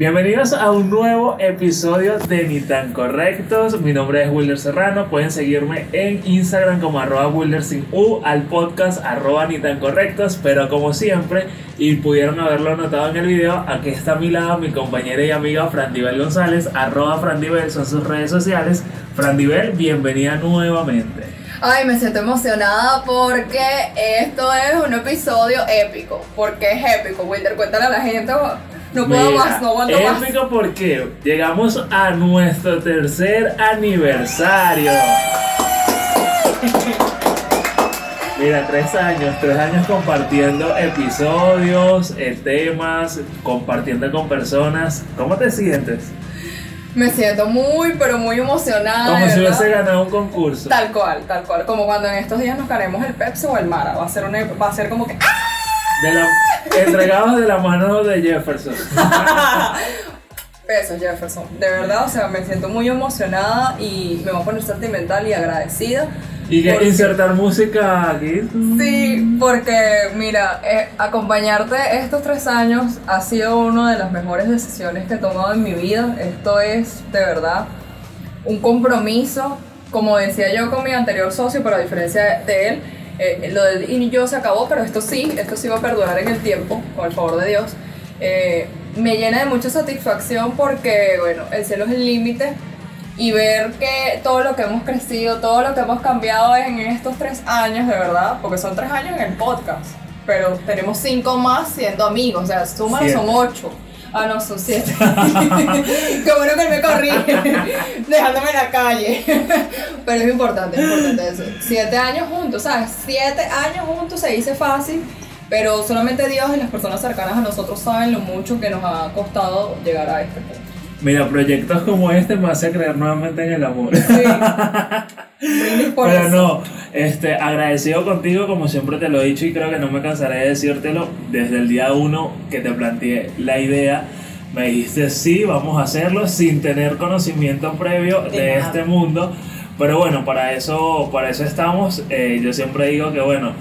Bienvenidos a un nuevo episodio de Ni tan Correctos. Mi nombre es Wilder Serrano. Pueden seguirme en Instagram como arroba Wilder sin U, al podcast arroba Ni tan Correctos. Pero como siempre, y pudieron haberlo notado en el video, aquí está a mi lado mi compañera y amiga Frandibel González, arroba Frandibel, son sus redes sociales. Frandibel, bienvenida nuevamente. Ay, me siento emocionada porque esto es un episodio épico. porque es épico? Wilder, cuéntale a la gente no puedo más, no aguanto más. Épico porque llegamos a nuestro tercer aniversario. Mira, tres años, tres años compartiendo episodios, eh, temas, compartiendo con personas. ¿Cómo te sientes? Me siento muy, pero muy emocionada. Como si hubiese ganado un concurso. Tal cual, tal cual. Como cuando en estos días nos ganemos el Pepsi o el Mara. Va a ser, una, va a ser como que. ¡Ah! De la, entregados de la mano de Jefferson. Besos, Jefferson. De verdad, o sea, me siento muy emocionada y me voy a poner sentimental y agradecida. ¿Y que insertar música aquí? Sí, porque mira, eh, acompañarte estos tres años ha sido una de las mejores decisiones que he tomado en mi vida. Esto es de verdad un compromiso, como decía yo con mi anterior socio, pero a diferencia de él, eh, lo del y yo se acabó, pero esto sí, esto sí va a perdurar en el tiempo, con el favor de Dios. Eh, me llena de mucha satisfacción porque, bueno, el cielo es el límite y ver que todo lo que hemos crecido, todo lo que hemos cambiado en estos tres años, de verdad, porque son tres años en el podcast, pero tenemos cinco más siendo amigos, o sea, súmalo, son ocho. Ah, no, son siete. Qué bueno que me corrí, dejándome en la calle. Pero es importante, es importante eso. Siete años juntos, ¿sabes? Siete años juntos se dice fácil, pero solamente Dios y las personas cercanas a nosotros saben lo mucho que nos ha costado llegar a este punto. Mira, proyectos como este me hace creer nuevamente en el amor. Sí. Pero no, este, agradecido contigo como siempre te lo he dicho y creo que no me cansaré de decírtelo. Desde el día uno que te planteé la idea, me dijiste sí, vamos a hacerlo sin tener conocimiento previo de, este mundo. Pero bueno, para eso, para eso estamos. Eh, yo siempre digo que bueno,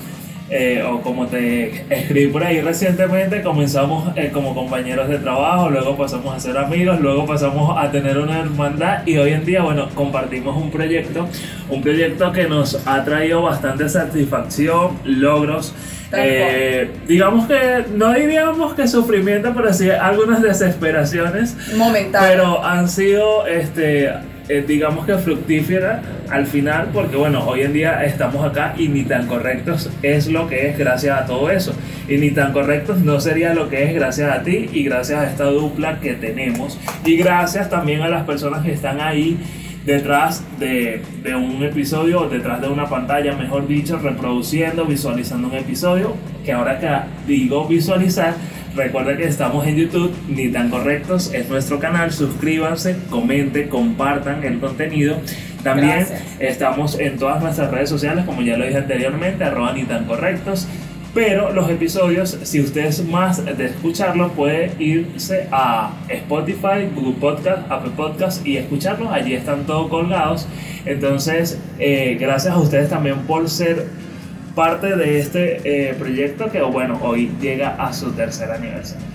eh, o como te escribí por ahí recientemente, comenzamos eh, como compañeros de trabajo, luego pasamos a ser amigos, luego pasamos a tener una hermandad y hoy en día, bueno, compartimos un proyecto, un proyecto que nos ha traído bastante satisfacción, logros. Eh, digamos que no diríamos que sufrimiento, pero sí algunas desesperaciones. Momentáneas. Pero han sido este eh, digamos que fructífera al final, porque bueno, hoy en día estamos acá y ni tan correctos es lo que es gracias a todo eso. Y ni tan correctos no sería lo que es gracias a ti y gracias a esta dupla que tenemos. Y gracias también a las personas que están ahí detrás de, de un episodio, detrás de una pantalla, mejor dicho, reproduciendo, visualizando un episodio, que ahora que digo visualizar, Recuerda que estamos en YouTube, ni tan correctos, es nuestro canal. Suscríbanse, comenten, compartan el contenido. También estamos en todas nuestras redes sociales, como ya lo dije anteriormente, arroba ni tan correctos. Pero los episodios, si ustedes más de escucharlos, puede irse a Spotify, Google Podcast, Apple Podcast y escucharlos. Allí están todos colgados. Entonces, eh, gracias a ustedes también por ser parte de este eh, proyecto que, bueno, hoy llega a su tercer aniversario.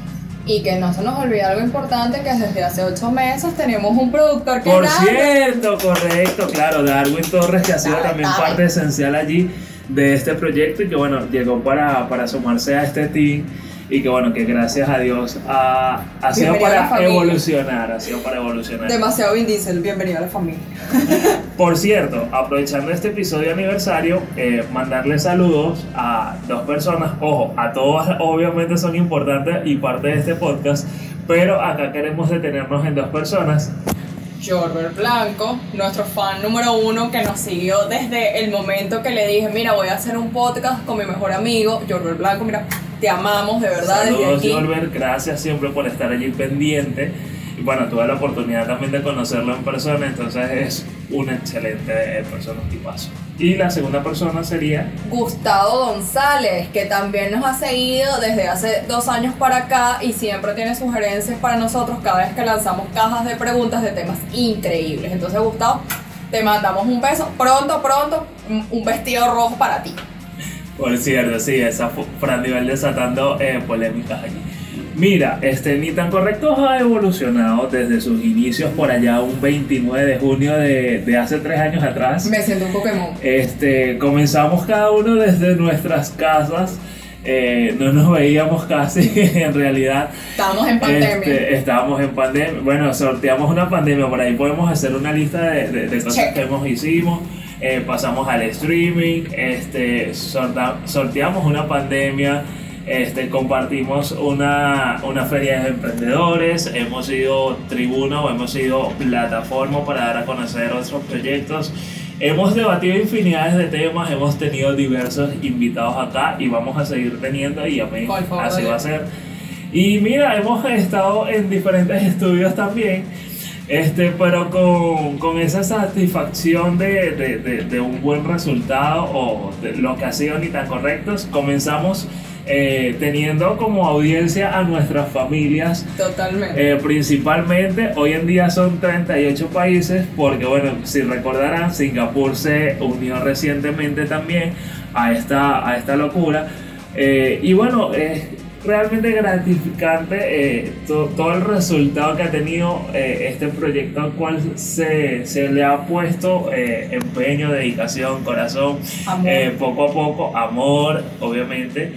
Y que no se nos olvide algo importante, que desde hace ocho meses tenemos un productor que Por cierto, correcto, claro, Darwin Torres, que ha sido también parte esencial allí de este proyecto y que, bueno, llegó para, para sumarse a este team y que bueno, que gracias a Dios ha, ha sido para evolucionar, ha sido para evolucionar. Demasiado Vin Diesel, bienvenido a la familia. Por cierto, aprovechando este episodio aniversario, eh, mandarle saludos a dos personas, ojo, a todos obviamente son importantes y parte de este podcast, pero acá queremos detenernos en dos personas. Jorbert Blanco, nuestro fan número uno que nos siguió desde el momento que le dije, mira, voy a hacer un podcast con mi mejor amigo, Jorbert Blanco, mira, te amamos de verdad Saludos, desde aquí. gracias siempre por estar allí pendiente. Y bueno, tuve la oportunidad también de conocerlo en persona, entonces es un excelente persona, un tipazo. Y la segunda persona sería Gustavo González, que también nos ha seguido desde hace dos años para acá y siempre tiene sugerencias para nosotros cada vez que lanzamos cajas de preguntas de temas increíbles. Entonces, Gustavo, te mandamos un beso. Pronto, pronto, un vestido rojo para ti. Por cierto, sí, esa Fran Nivel desatando eh, polémicas allí. Mira, este Ni tan correctos ha evolucionado desde sus inicios por allá un 29 de junio de, de hace tres años atrás. Me siento un Pokémon. Este, comenzamos cada uno desde nuestras casas. eh, no nos veíamos casi en realidad. Estábamos en pandemia. Este, estábamos en pandemia. Bueno, sorteamos una pandemia. Por ahí podemos hacer una lista de, de- de cosas Check. que hemos hicimos. Eh, pasamos al streaming. Este, sorteamos una pandemia. Este, compartimos una, una feria de emprendedores. Hemos sido tribuna o hemos sido plataforma para dar a conocer otros proyectos. Hemos debatido infinidades de temas, hemos tenido diversos invitados acá y vamos a seguir teniendo y Por favor, así va a ser. Y mira, hemos estado en diferentes estudios también, este, pero con, con esa satisfacción de, de- de- de un buen resultado o de lo que ha sido ni tan correctos, comenzamos eh, teniendo como audiencia a nuestras familias Totalmente. eh, principalmente, hoy en día son 38 países, porque bueno, si recordarán, Singapur se unió recientemente también a esta, a esta locura. Eh, y bueno, es realmente gratificante eh, to- todo el resultado que ha tenido eh, este proyecto al cual se, se le ha puesto eh, empeño, dedicación, corazón, poco a poco, amor, obviamente.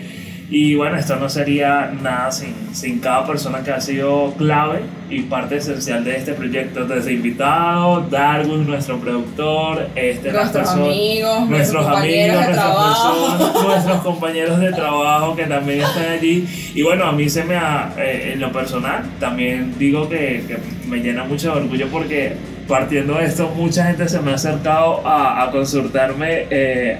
Y bueno, esto no sería nada sin, sin cada persona que ha sido clave y parte esencial de este proyecto. Desde invitado, Darwin, nuestro productor, este, nuestros personas- amigos, nuestros compañeros amigos, de trabajo. nuestros compañeros de trabajo que también están allí. Y bueno, a mí se me ha, eh, en lo personal, también digo que, que me llena mucho de orgullo porque partiendo de esto, mucha gente se me ha acercado a, a consultarme. eh,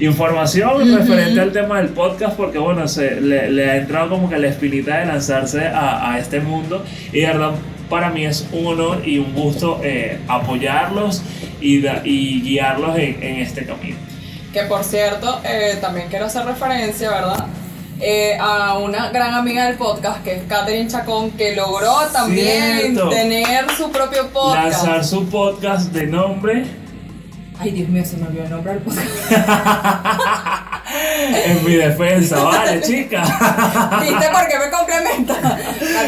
información Ujú. referente al tema del podcast porque bueno se le, le ha entrado como que la espinita de lanzarse a, a este mundo y de verdad para mí es un honor y un gusto eh, apoyarlos y, da- y guiarlos en, en este camino Que por cierto, eh, también quiero hacer referencia, ¿verdad? Eh, a una gran amiga del podcast que es Katherine Chacón, que logró también Cierto. tener su propio podcast. lanzar su podcast de nombre Ay, Dios mío, se me olvidó el nombre del podcast. en mi defensa vale chica ¿Viste por qué me complementa?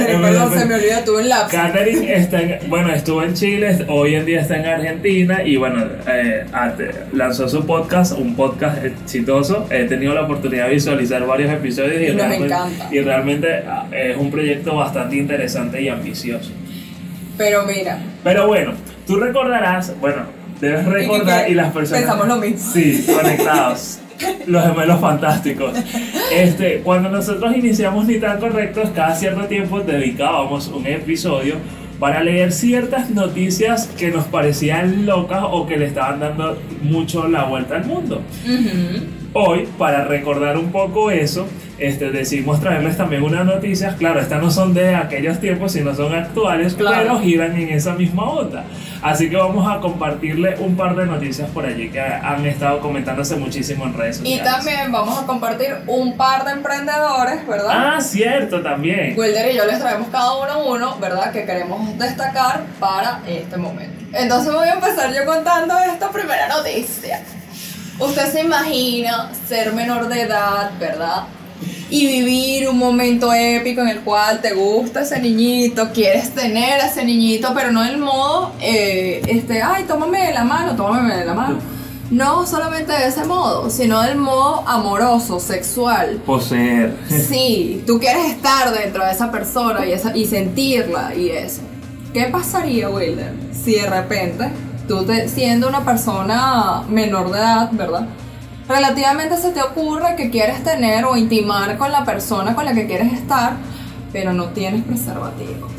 En perdón, se me olvidó, tuve un lapso. Catherine está en- bueno, estuvo en Chile, hoy en día está en Argentina y bueno, eh, lanzó su podcast, un podcast exitoso. He tenido la oportunidad de visualizar varios episodios y, Y realmente, encanta. y realmente ah, es un proyecto bastante interesante y ambicioso. Pero mira, Pero bueno, tú recordarás, bueno, debes recordar y, las personas... pensamos lo mismo. Sí, conectados. Los gemelos fantásticos. Este, cuando nosotros iniciamos Ni tan correctos, cada cierto tiempo dedicábamos un episodio para leer ciertas noticias que nos parecían locas o que le estaban dando mucho la vuelta al mundo. ujú, Hoy, para recordar un poco eso, este, decidimos traerles también unas noticias. Claro, estas no son de aquellos tiempos, sino son actuales, Claro. pero giran en esa misma onda. Así que vamos a compartirle un par de noticias por allí que han estado comentándose muchísimo en redes y sociales. también vamos a compartir un par de emprendedores, ¿verdad? Ah, cierto, también. Wilder y yo les traemos cada uno uno, ¿verdad? Que queremos destacar para este momento. Entonces voy a empezar yo contando esta primera noticia. Usted se imagina ser menor de edad, ¿verdad? Y vivir un momento épico en el cual te gusta ese niñito, quieres tener a ese niñito, pero no en modo, eh, este, ay, tómame de la mano, tómame de la mano. No solamente de ese modo, sino del modo amoroso, sexual, Poseer. Sí, tú quieres estar dentro de esa persona y, esa, y sentirla y eso. ¿Qué pasaría, Wilder, si de repente tú te, siendo una persona menor de edad, ¿verdad? Relativamente se te ocurre que quieres tener o intimar con la persona con la que quieres estar, pero no tienes preservativos.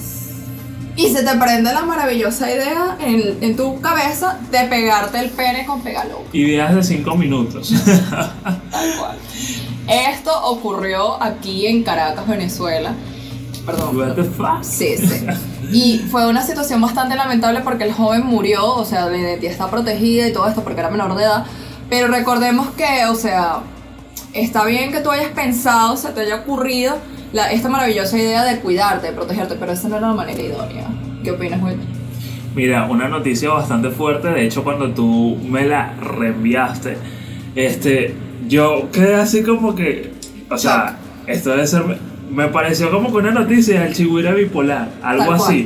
Y se te prende la maravillosa idea en, en tu cabeza de pegarte el pene con pegalo. Ideas de 5 minutos. Tal cual. Esto ocurrió aquí en Caracas, Venezuela. Perdón. What the fuck? Sí, sí. Y fue una situación bastante lamentable porque el joven murió, o sea, la identidad está protegida y todo esto porque era menor de edad. Pero recordemos que, o sea, está bien que tú hayas pensado, se te haya ocurrido la- esta maravillosa idea de cuidarte, de protegerte, pero esa no era la manera idónea. ¿Qué opinas, Will? Mira, una noticia bastante fuerte. De hecho, cuando tú me la reenviaste, este, yo quedé así como que, o sea, esto debe ser me pareció como que una noticia del chigüira bipolar, algo cual, así,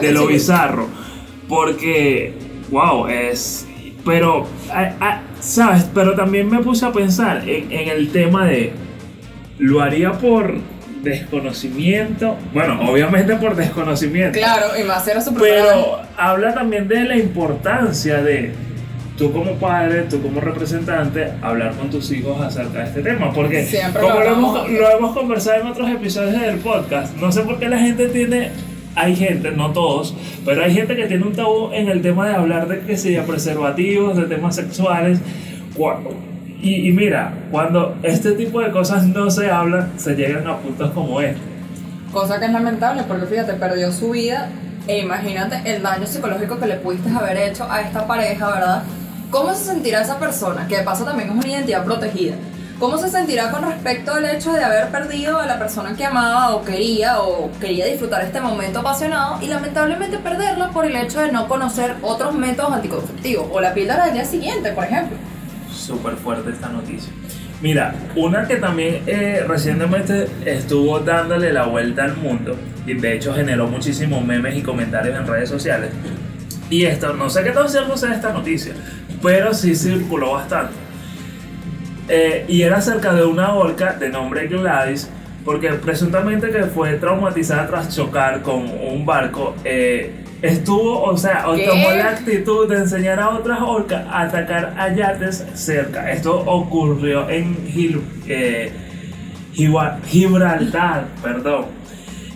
de lo bizarro, porque, wow, es, pero, a- a- sabes, pero también me puse a pensar en, en el tema de, lo haría por desconocimiento, bueno, obviamente por desconocimiento, Claro, y más era su pero habla también de la importancia de tú como padre, tú como representante, hablar con tus hijos acerca de este tema. Porque Siempre como lo lo hablamos hemos, antes. lo hemos conversado en otros episodios del podcast, no sé por qué la gente tiene... Hay gente, no todos, pero hay gente que tiene un tabú en el tema de hablar de que sea preservativos, de temas sexuales. Y, y mira, cuando este tipo de cosas no se hablan, se llegan a puntos como este. Cosa que es lamentable porque fíjate, perdió su vida e imagínate el daño psicológico que le pudiste haber hecho a esta pareja, ¿verdad? ¿Cómo se sentirá esa persona? Que de paso también es una identidad protegida. ¿Cómo se sentirá con respecto al hecho de haber perdido a la persona que amaba o quería o quería disfrutar este momento apasionado y lamentablemente perderla por el hecho de no conocer otros métodos anticonceptivos o la píldora del día siguiente, por ejemplo? Súper fuerte esta noticia. Mira, una que también eh, recientemente estuvo dándole la vuelta al mundo y de hecho generó muchísimos memes y comentarios en redes sociales. Y esto, no sé qué tan cierto sea esta noticia, pero sí circuló bastante. Eh, y era acerca de una orca de nombre Gladys, porque presuntamente que fue traumatizada tras chocar con un barco. eh, estuvo, o sea, tomó la actitud de enseñar a otras orcas a atacar a yates cerca. Esto ocurrió en Gil- eh, Gibraltar, perdón.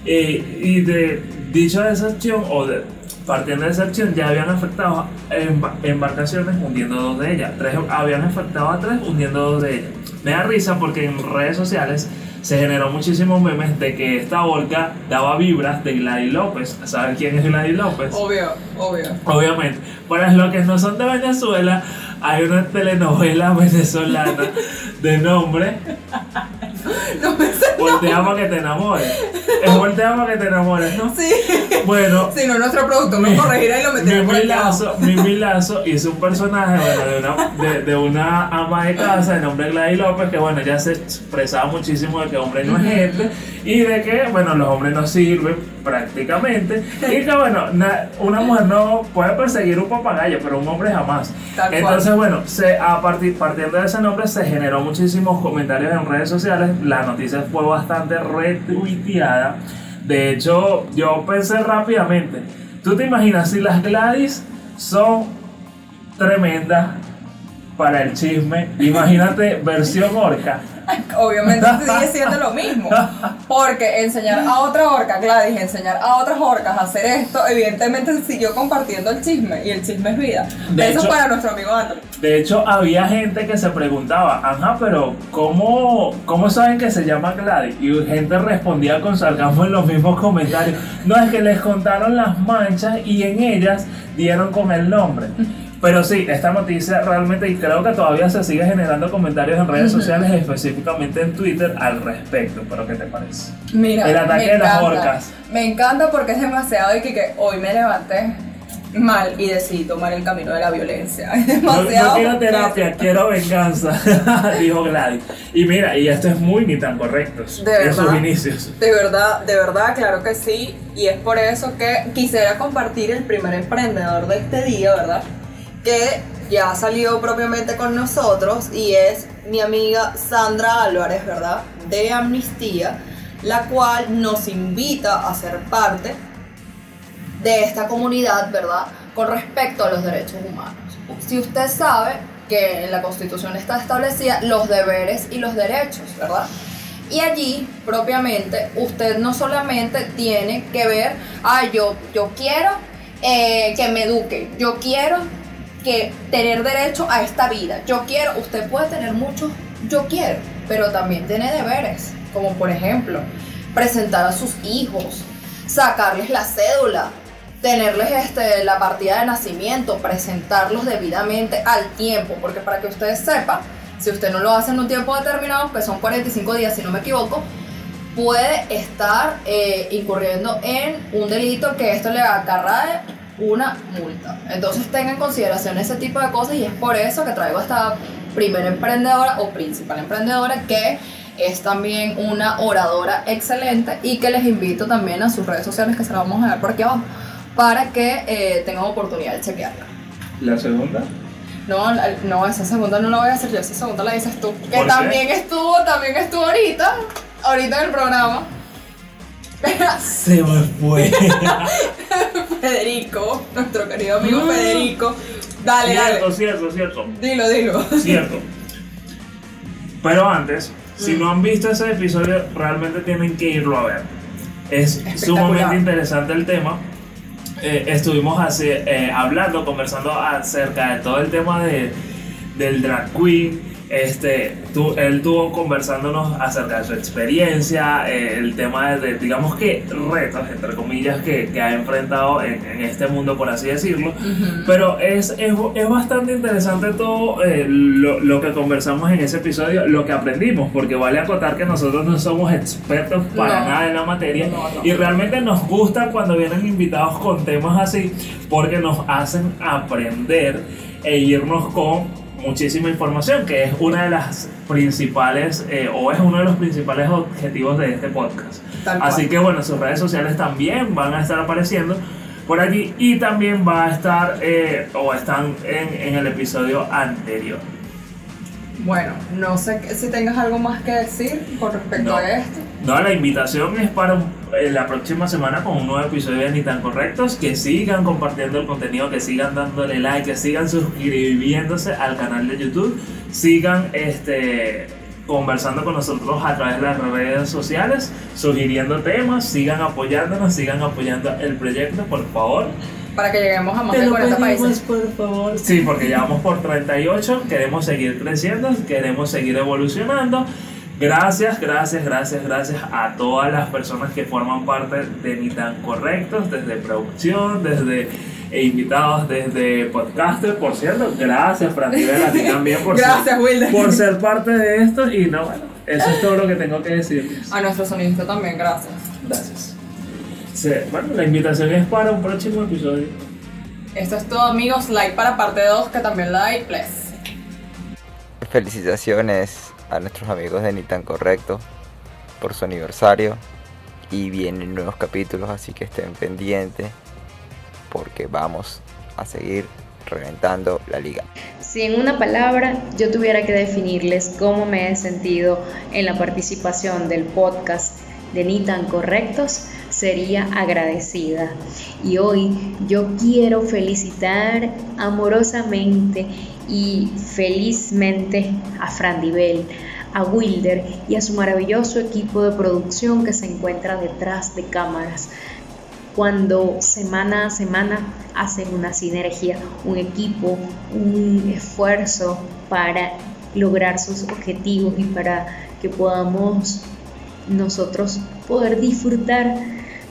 Eh, y de dicho de esa acción, o de, partiendo de esa acción, ya habían afectado emba- embarcaciones hundiendo dos de ellas. Tres habían afectado a tres hundiendo dos de ellas. Me da risa porque en redes sociales se generó muchísimos memes de que esta orca daba vibras de Gladys López. ¿Sabes quién es Gladys López? Obvio, obvio. Obviamente. Para los que no son de Venezuela, hay una telenovela venezolana de nombre No me sé. Voltea para que te enamores. Es voltea para que te enamores, ¿no? Sí. Bueno, Si no, nuestro producto me corregirá y lo meterá por Mimi. Lazo, Mimi Lazo hizo un personaje bueno, de, una, de, de una ama de casa de nombre Gladys López que bueno, ya se expresaba muchísimo de que hombre no es gente y de que bueno, los hombres no sirven prácticamente y que bueno, na- una mujer no puede perseguir un papagayo, pero un hombre jamás. Tal cual. Entonces bueno, se, a partir, partiendo de ese nombre se generó muchísimos comentarios en redes sociales, la noticia fue bastante retuiteada. De hecho, yo pensé rápidamente, ¿tú te imaginas si las Gladys son tremendas para el chisme? Imagínate versión orca. Obviamente sigue siendo lo mismo. Porque enseñar a otra orca, Gladys, enseñar a otras orcas a hacer esto, evidentemente siguió compartiendo el chisme. Y el chisme es vida. De Eso hecho- para nuestro amigo Andrew. De hecho, había gente que se preguntaba, ajá, pero ¿cómo, ¿cómo saben que se llama Gladys? Y gente respondía con sarcasmo en los mismos comentarios. No, es que les contaron las manchas y en ellas dieron con el nombre. Pero sí, esta noticia realmente, y creo que todavía se sigue generando comentarios en redes sociales, específicamente en Twitter, al respecto. ¿Pero qué te parece? Mira, El ataque de las encanta. orcas. Me encanta porque es demasiado y que, que hoy me levanté mal y decidí tomar el camino de la violencia. Es No, demasiado. no quiero terapia, quiero venganza, dijo Gladys. Y mira, y esto es muy ni tan correcto De en sus verdad. inicios. De verdad, de verdad, claro que sí. Y es por eso que quisiera compartir el primer emprendedor de este día, ¿verdad? Que ya salió propiamente con nosotros y es mi amiga Sandra Álvarez, ¿verdad? De Amnistía, la cual nos invita a ser parte de esta comunidad, ¿verdad? Con respecto a los derechos humanos. Si usted sabe que en la Constitución está establecida los deberes y los derechos, ¿verdad? Y allí, propiamente, usted no solamente tiene que ver, ah, yo, yo quiero eh, que me eduque, yo quiero tener derecho a esta vida, yo quiero, usted puede tener muchos, yo quiero, pero también tiene deberes, como por ejemplo, presentar a sus hijos, sacarles la cédula, tenerles este, la partida de nacimiento, presentarlos debidamente al tiempo, porque para que ustedes sepan, si usted no lo hace en un tiempo determinado, que son 45 días si no me equivoco, puede estar eh, incurriendo en un delito que esto le acarrae una multa. Entonces tenga en consideración ese tipo de cosas y es por eso que traigo a esta primera emprendedora o principal emprendedora que es también una oradora excelente y que les invito también a sus redes sociales que se las vamos a ver por aquí abajo para que eh, tengan oportunidad de chequearla. ¿La segunda? No, no, esa segunda no la voy a hacer yo, esa segunda la dices tú. Que también estuvo, también estuvo ahorita, ahorita en el programa. Se me fue. Federico, nuestro querido amigo. Federico. Dale, cierto, dale. Cierto, cierto, Dilo, dilo. Cierto. Pero antes, si mm. no han visto ese episodio, realmente tienen que irlo a ver. Es sumamente interesante el tema. Eh, estuvimos así, eh, hablando, conversando acerca de todo el tema de, del drag queen, este, tú, él tuvo conversándonos acerca de su experiencia, eh, el tema de, digamos que retos, entre comillas, que, que ha enfrentado en, en, este mundo, por así decirlo. Pero es, es, es, bastante interesante todo eh, lo, lo, que conversamos en ese episodio, lo que aprendimos, porque vale acotar que nosotros no somos expertos para nada en la materia y realmente nos gusta cuando vienen invitados con temas así, porque nos hacen aprender e irnos con muchísima información, que es una de las principales, eh, o es uno de los principales objetivos de este podcast. Así que bueno, sus redes sociales también van a estar apareciendo por allí y también va a estar, eh, o están en, en el episodio anterior. Bueno, no sé si tengas algo más que decir con respecto a esto. No, la invitación es para eh, la próxima semana con un nuevo episodio de Ni tan Correctos. Que sigan compartiendo el contenido, que sigan dándole like, que sigan suscribiéndose al canal de YouTube, sigan este conversando con nosotros a través de las redes sociales, sugiriendo temas, sigan apoyándonos, sigan apoyando el proyecto, por favor para que lleguemos a más de 40 países. por favor. Sí, porque ya vamos por 38, queremos seguir creciendo, queremos seguir evolucionando. Gracias, gracias, gracias, gracias a todas las personas que forman parte de Ni Tan Correctos, desde producción, desde invitados, desde podcaster. Por cierto, gracias, Fran a ti también por, gracias, ser, por ser parte de esto. Y no, bueno, eso es todo lo que tengo que decir. A nuestro sonista también, gracias. Gracias bueno, la invitación es para un próximo episodio. Esto es todo, amigos. Like para parte 2, que también la hay, please. Felicitaciones a nuestros amigos de Ni Tan Correcto por su aniversario. Y vienen nuevos capítulos, así que estén pendientes porque vamos a seguir reventando la liga. Si en una palabra yo tuviera que definirles cómo me he sentido en la participación del podcast de Ni Tan Correctos, sería agradecida. Y hoy yo quiero felicitar amorosamente y felizmente a Frandibel, a Wilder y a su maravilloso equipo de producción que se encuentra detrás de cámaras. Cuando semana a semana hacen una sinergia, un equipo, un esfuerzo para lograr sus objetivos y para que podamos nosotros poder disfrutar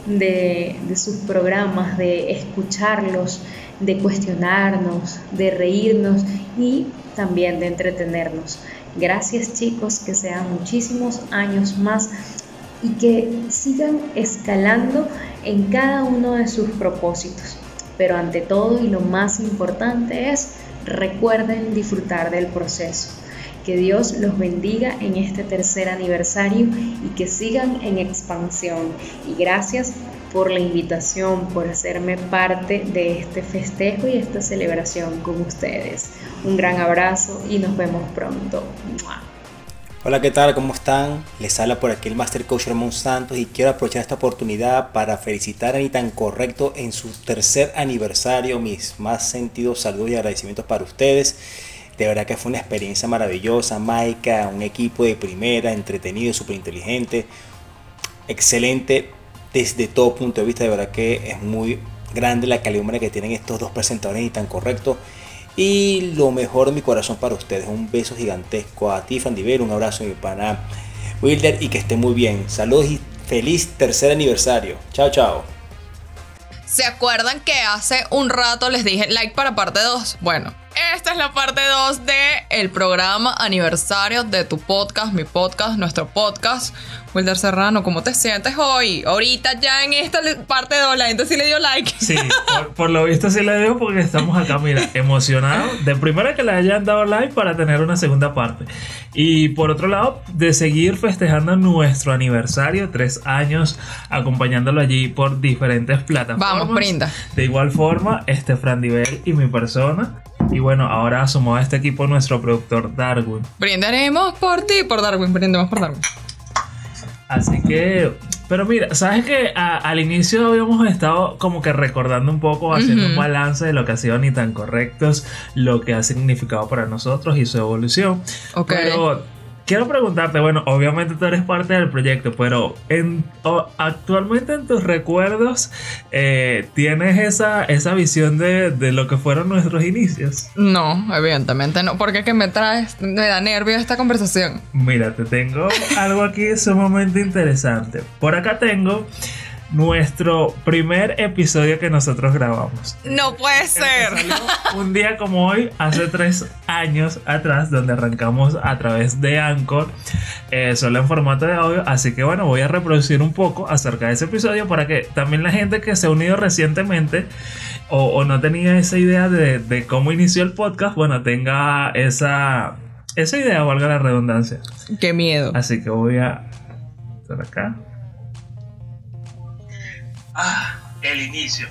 de, sus programas, de escucharlos, de cuestionarnos, de reírnos y también de entretenernos. Gracias chicos, que sean muchísimos años más y que sigan escalando en cada uno de sus propósitos. Pero ante todo y lo más importante es, recuerden disfrutar del proceso. Que Dios los bendiga en este tercer aniversario y que sigan en expansión. Y gracias por la invitación, por hacerme parte de este festejo y esta celebración con ustedes. Un gran abrazo y nos vemos pronto. Hola, ¿qué tal? ¿Cómo están? Les habla por aquí el Master Coach Ramón Santos y quiero aprovechar esta oportunidad para felicitar a Tan Correcto en su tercer aniversario. Mis más sentidos saludos y agradecimientos para ustedes. De verdad que fue una experiencia maravillosa, Maika, un equipo de primera, entretenido, súper inteligente, excelente desde todo punto de vista. De verdad que es muy grande la calidad que tienen estos dos presentadores y tan correctos. Y lo mejor de mi corazón para ustedes. Un beso gigantesco a ti, Fandiver. Un abrazo a mi pana Wilder y que esté muy bien. Saludos y feliz tercer aniversario. Chao, chao. ¿Se acuerdan que hace un rato les dije like para parte 2? Bueno esta es la parte 2 de el programa aniversario de tu podcast, mi podcast, nuestro podcast. Wilder Serrano, ¿cómo te sientes hoy? Ahorita ya en esta parte 2 la gente sí le dio like. Sí, por, por lo visto sí le dio porque estamos acá, mira, emocionados. De primera que le hayan dado like para tener una segunda parte. Y por otro lado, de seguir festejando nuestro aniversario, tres años, acompañándolo allí por diferentes plataformas. Vamos, brinda. De igual forma, este Fran Divel y mi persona. Y bueno, ahora sumó a este equipo nuestro productor Darwin. Brindaremos por ti, por Darwin, brindemos por Darwin. Así que, pero mira, sabes que al inicio habíamos estado como que recordando un poco, haciendo un balance de lo que ha sido ni tan correctos, lo que ha significado para nosotros y su evolución. Ok. Pero quiero preguntarte, bueno, obviamente tú eres parte del proyecto, pero en, o- actualmente en tus recuerdos eh, tienes esa, esa visión de, de lo que fueron nuestros inicios. No, evidentemente no. Porque que me traes, me da nervio esta conversación. Mira, te tengo algo aquí sumamente interesante. Por acá tengo nuestro primer episodio que nosotros grabamos. No puede salió Un día como hoy, hace tres años atrás, donde arrancamos a través de Anchor, eh, solo en formato de audio. Así que bueno, voy a reproducir un poco acerca de ese episodio para que también la gente que se ha unido recientemente o, o no tenía esa idea de, de cómo inició el podcast, bueno, tenga esa, esa idea, valga la redundancia. Qué miedo. Así que voy a por acá. Ah, el inicio.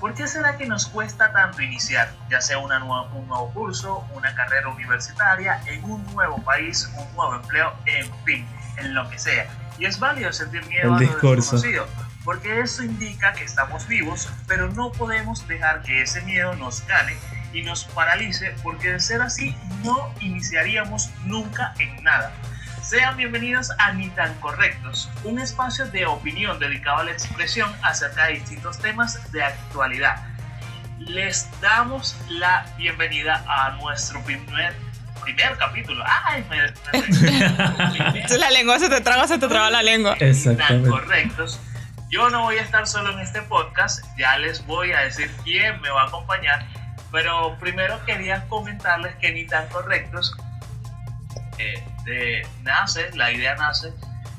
¿Por qué será que nos cuesta tanto iniciar, ya sea una nueva- un nuevo curso, una carrera universitaria, en un nuevo país, un nuevo empleo, en fin, en lo que sea? Y es válido sentir miedo El a lo discurso. desconocido, porque eso indica que estamos vivos, pero no podemos dejar que ese miedo nos gane y nos paralice, porque de ser así no iniciaríamos nunca en nada. Sean bienvenidos a Ni tan Correctos, un espacio de opinión dedicado a la expresión acerca de distintos temas de actualidad. Les damos la bienvenida a nuestro primer, primer capítulo. ¡Ay! Me, me- La lengua se te traga, se te traba la lengua. Ni tan correctos. Yo no voy a estar solo en este podcast, ya les voy a decir quién me va a acompañar, pero primero quería comentarles que ni tan correctos eh, de- nace, la idea nace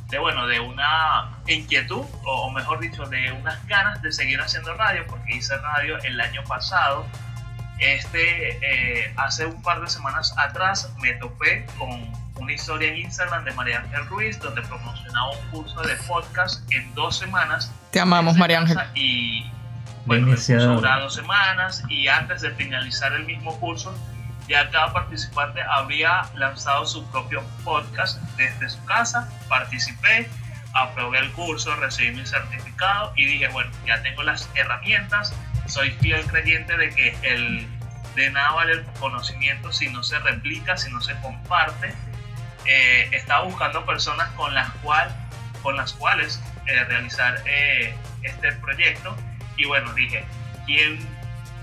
de bueno, de una inquietud, o, o mejor dicho, de unas ganas de seguir haciendo radio, porque hice radio el año pasado. Este, eh, hace un par de semanas atrás me topé con una historia en Instagram de María Ángel Ruiz, donde promocionaba un curso de podcast en dos semanas. Te amamos, María Ángel. Y bueno, el curso dos semanas y antes de finalizar el mismo curso, ya cada participante habría lanzado su propio podcast desde su casa. Participé, aprobé el curso, recibí mi certificado y dije, bueno, ya tengo las herramientas. Soy fiel creyente de que el de nada vale el conocimiento si no se replica, si no se comparte. Eh, estaba buscando personas con las, cual, con las cuales eh, realizar eh, este proyecto y bueno, dije, ¿quién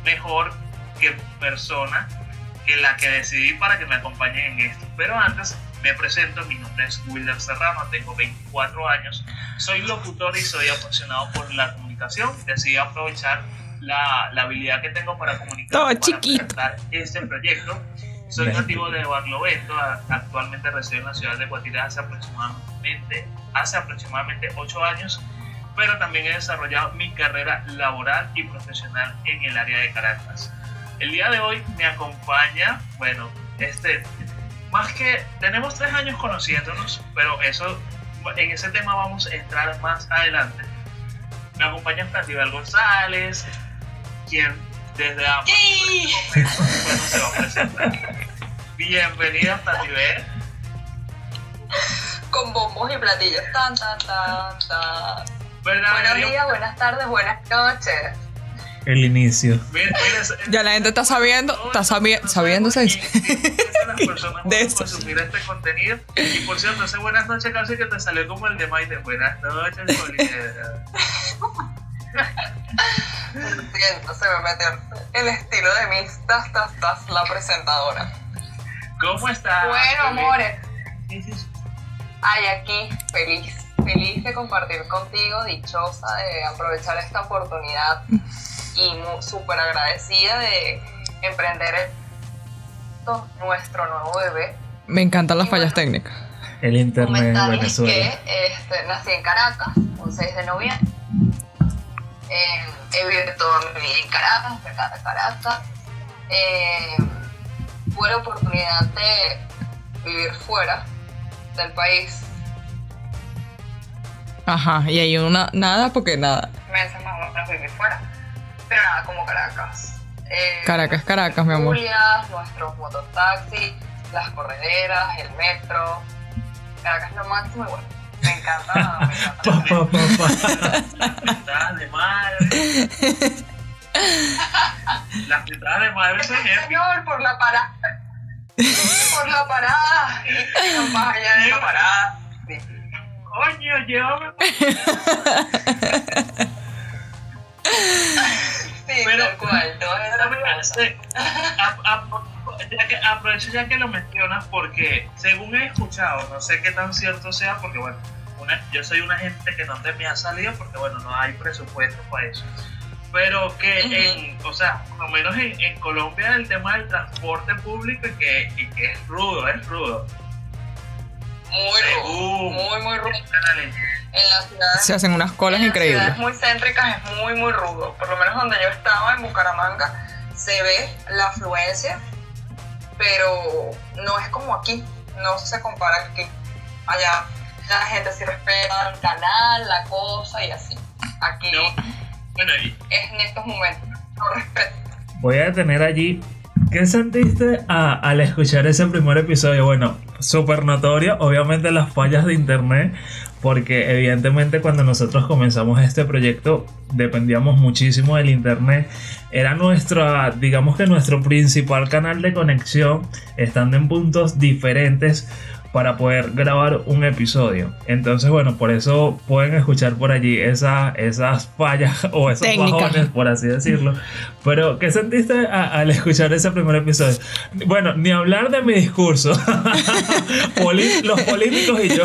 mejor que persona que la que decidí para que me acompañen en esto? Pero antes me presento, mi nombre es Wilder Serrano, tengo 24 años, soy locutor y soy apasionado por la comunicación, decidí aprovechar la, la habilidad que tengo para comunicar Todo para chiquito. presentar este proyecto. Soy nativo de Barlovento, a- actualmente resido en la ciudad de Guatirá hace aproximadamente, hace aproximadamente 8 años, pero también he desarrollado mi carrera laboral y profesional en el área de Caracas. El día de hoy me acompaña, bueno, este, más que tenemos tres años conociéndonos, pero eso, en ese tema vamos a entrar más adelante. Me acompaña Frantival González, quien desde ambos momentos, bueno, se va a presentar. Bienvenida. Con bombos y platillos. Tan, tan, tan, tan. Buenos días, buenas tardes, buenas noches. El inicio. Mira, mira, ese- Ya la gente está sabiendo, está sabi- sabiendo, se dice. Y- y- y- las personas De eso. consumir este contenido. Y por cierto, ese buenas noches casi que te salió como el de Maite. Buenas noches, Poliedra. Siento, se me metió el estilo de mis tas, tas, tas, la presentadora. ¿Cómo estás? Bueno, amores. Ay, aquí, feliz, feliz de compartir contigo, dichosa de aprovechar esta oportunidad y mu- súper agradecida de emprender esto nuestro nuevo bebé. Me encantan las Y fallas bueno. técnicas. El internet en Venezuela. que este, nací en Caracas, un 6 de noviembre. Eh, he vivido toda mi vida en Caracas, me encanta Caracas. Eh, tuve la oportunidad de vivir fuera del país Ajá, y hay una nada porque nada. meses más o menos viví fuera, pero nada como Caracas. Eh, Caracas, Caracas, mi amor. Julias, nuestros mototaxis, las correderas, el metro. Caracas es lo máximo y bueno, me encanta. me encanta. Pa, pa, pa, pa. Las pintadas de madre. Las pintadas de madre son. Señor, por la parada. por la parada. Y más allá de la parada. Sí. Coño, llévame. Sí, Pero- tal cual, todas esas cosas. A- a- ya que- Aprovecho ya que lo mencionas porque según he escuchado, no sé qué tan cierto sea, porque bueno, una- yo soy una gente que no te me ha salido porque bueno, no hay presupuesto para eso. Pero que en, o sea, por lo menos en, en Colombia el tema del transporte público y que, y que es rudo, es rudo. Muy rudo. Muy, muy rudo. La. En las ciudades. Se hacen unas colas en las increíbles. ciudades muy céntricas es muy, muy rudo. Por lo menos donde yo estaba, en Bucaramanga, se ve la afluencia, pero no es como aquí. No se compara aquí. Allá la gente sí respeta el canal, la cosa y así. Aquí No. Bueno, y es en estos momentos. No respeto. Voy a detener allí. ¿Qué sentiste al escuchar ese primer episodio? Bueno, súper notorio, obviamente las fallas de internet, porque evidentemente cuando nosotros comenzamos este proyecto dependíamos muchísimo del internet. Era nuestra, digamos que nuestro principal canal de conexión, estando en puntos diferentes para poder grabar un episodio. Entonces, bueno, por eso pueden escuchar por allí esa- esas fallas o esos Técnicas. bajones, por así decirlo. Pero, ¿qué sentiste a- al escuchar ese primer episodio? Bueno, ni hablar de mi discurso. Los políticos y yo.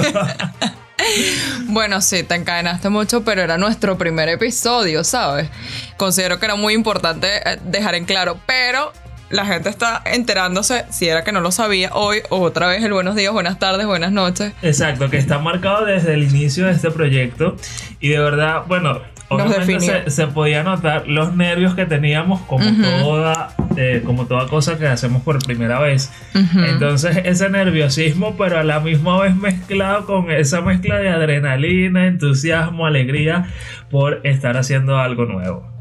Bueno, sí, te encadenaste mucho, pero era nuestro primer episodio, ¿sabes? Considero que era muy importante eh, dejar en claro, pero la gente está enterándose, si era que no lo sabía, hoy otra vez el buenos días, buenas tardes, buenas noches. Exacto, que está marcado desde el inicio de este proyecto. Y de verdad, bueno, obviamente se, se podía notar los nervios que teníamos como, Ujú. toda, eh, como toda cosa que hacemos por primera vez. Ujú. Entonces ese nerviosismo, pero a la misma vez mezclado con esa mezcla de adrenalina, entusiasmo, alegría por estar haciendo algo nuevo.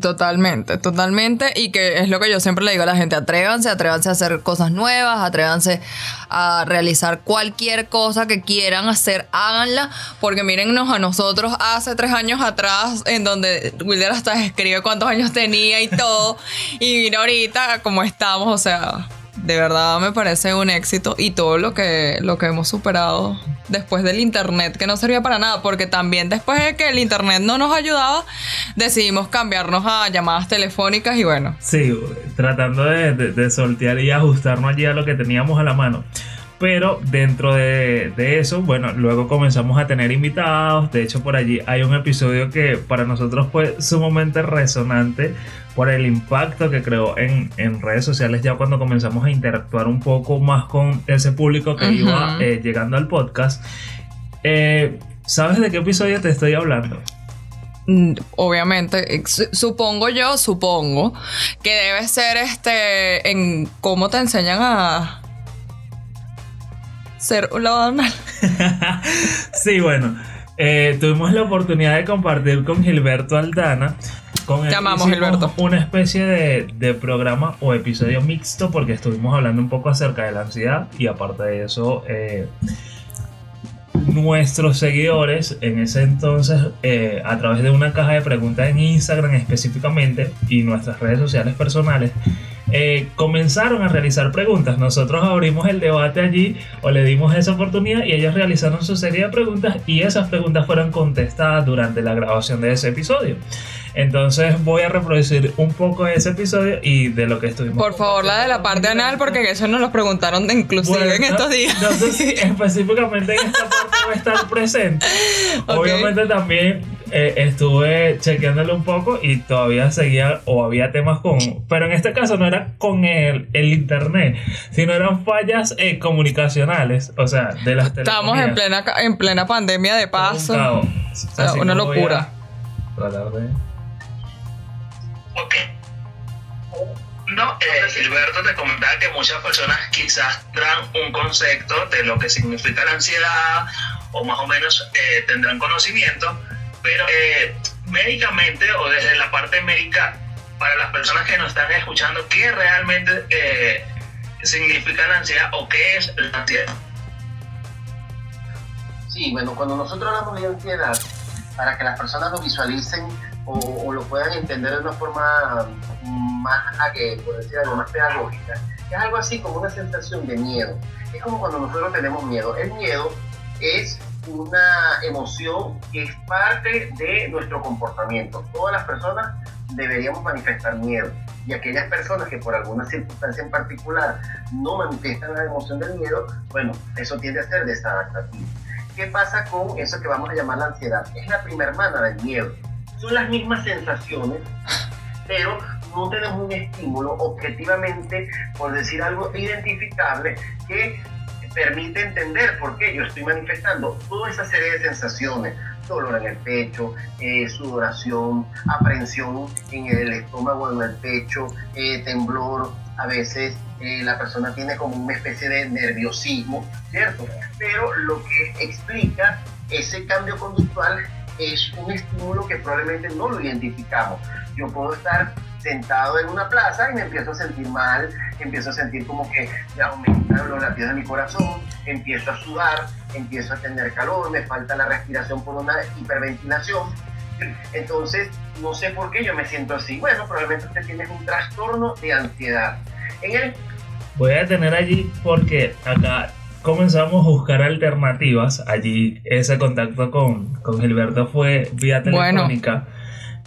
Totalmente, totalmente. Y que es lo que yo siempre le digo a la gente, atrévanse, atrévanse a hacer cosas nuevas, atrévanse a realizar cualquier cosa que quieran hacer, háganla, porque mírennos a nosotros hace tres años atrás, en donde Wilder hasta escribe cuántos años tenía y todo, y mira ahorita cómo estamos, o sea, de verdad me parece un éxito y todo lo que, lo que hemos superado después del internet, que no servía para nada, porque también después de que el internet no nos ayudaba, decidimos cambiarnos a llamadas telefónicas y bueno, Sí, tratando de, de- de y ajustarnos allí a lo que teníamos a la mano. Pero dentro de, de eso, bueno, luego comenzamos a tener invitados. De hecho, por allí hay un episodio que para nosotros fue sumamente resonante por el impacto que creó en, en redes sociales ya cuando comenzamos a interactuar un poco más con ese público que iba eh, llegando al podcast. Eh, ¿Sabes de qué episodio te estoy hablando? mm, obviamente, su- supongo yo, supongo que debe ser este en cómo te enseñan a ser un lavado anal. sí, bueno. eh, tuvimos la oportunidad de compartir con Gilberto Aldana. Con él Te amamos, hicimos Gilberto. Una especie de, de programa o episodio mixto porque estuvimos hablando un poco acerca de la ansiedad y aparte de eso, eh, nuestros seguidores en ese entonces, eh, a través de una caja de preguntas en Instagram específicamente y nuestras redes sociales personales, eh, comenzaron a realizar preguntas. Nosotros abrimos el debate allí o le dimos esa oportunidad y ellos realizaron su serie de preguntas y esas preguntas fueron contestadas durante la grabación de ese episodio. Entonces voy a reproducir un poco de ese episodio y de lo que estuvimos. Por favor, la de la parte anal, porque eso nos lo preguntaron de inclusive Bueno, en estos días. No sé si específicamente en esta parte va a estar presente. Ok. Obviamente también eh, estuve chequeándolo un poco y todavía seguía o había temas con... Pero en este caso no era con el, el internet, sino eran fallas eh, comunicacionales, o sea, de las Estamos en plena, ca- en plena pandemia de paso. sea, una locura. tratar de... Ok. No, eh, Gilberto te comentaba que muchas personas quizás tendrán un concepto de lo que significa la ansiedad o más o menos eh, tendrán conocimiento, pero eh, médicamente o desde la parte médica, para las personas que nos están escuchando, ¿qué realmente eh, significa la ansiedad o qué es la ansiedad? Sí, bueno, cuando nosotros hablamos de ansiedad, para que las personas lo visualicen o, o lo puedan entender de una forma más, que, por decir algo, más pedagógica, es algo así como una sensación de miedo. Es como cuando nosotros tenemos miedo. El miedo es una emoción que es parte de nuestro comportamiento. Todas las personas deberíamos manifestar miedo. Y aquellas personas que por alguna circunstancia en particular no manifiestan la emoción del miedo, bueno, eso tiende a ser desadaptativo. ¿Qué pasa con eso que vamos a llamar la ansiedad? Es la primera hermana del miedo. Son las mismas sensaciones, pero no tenemos un estímulo objetivamente, por decir algo, identificable que permite entender por qué yo estoy manifestando toda esa serie de sensaciones. Dolor en el pecho, eh, sudoración, aprensión en el estómago en el pecho, eh, temblor, a veces eh, la persona tiene como una especie de nerviosismo, ¿cierto? Pero lo que explica ese cambio conductual es un estímulo que probablemente no lo identificamos. Yo puedo estar sentado en una plaza y me empiezo a sentir mal, empiezo a sentir como que me aumentan los latidos de mi corazón, empiezo a sudar, empiezo a tener calor, me falta la respiración por una hiperventilación. Entonces, no sé por qué yo me siento así. Bueno, probablemente usted tiene un trastorno de ansiedad. En el Voy a detener allí porque acá comenzamos a buscar alternativas. Allí ese contacto con, con Gilberto fue vía Bueno.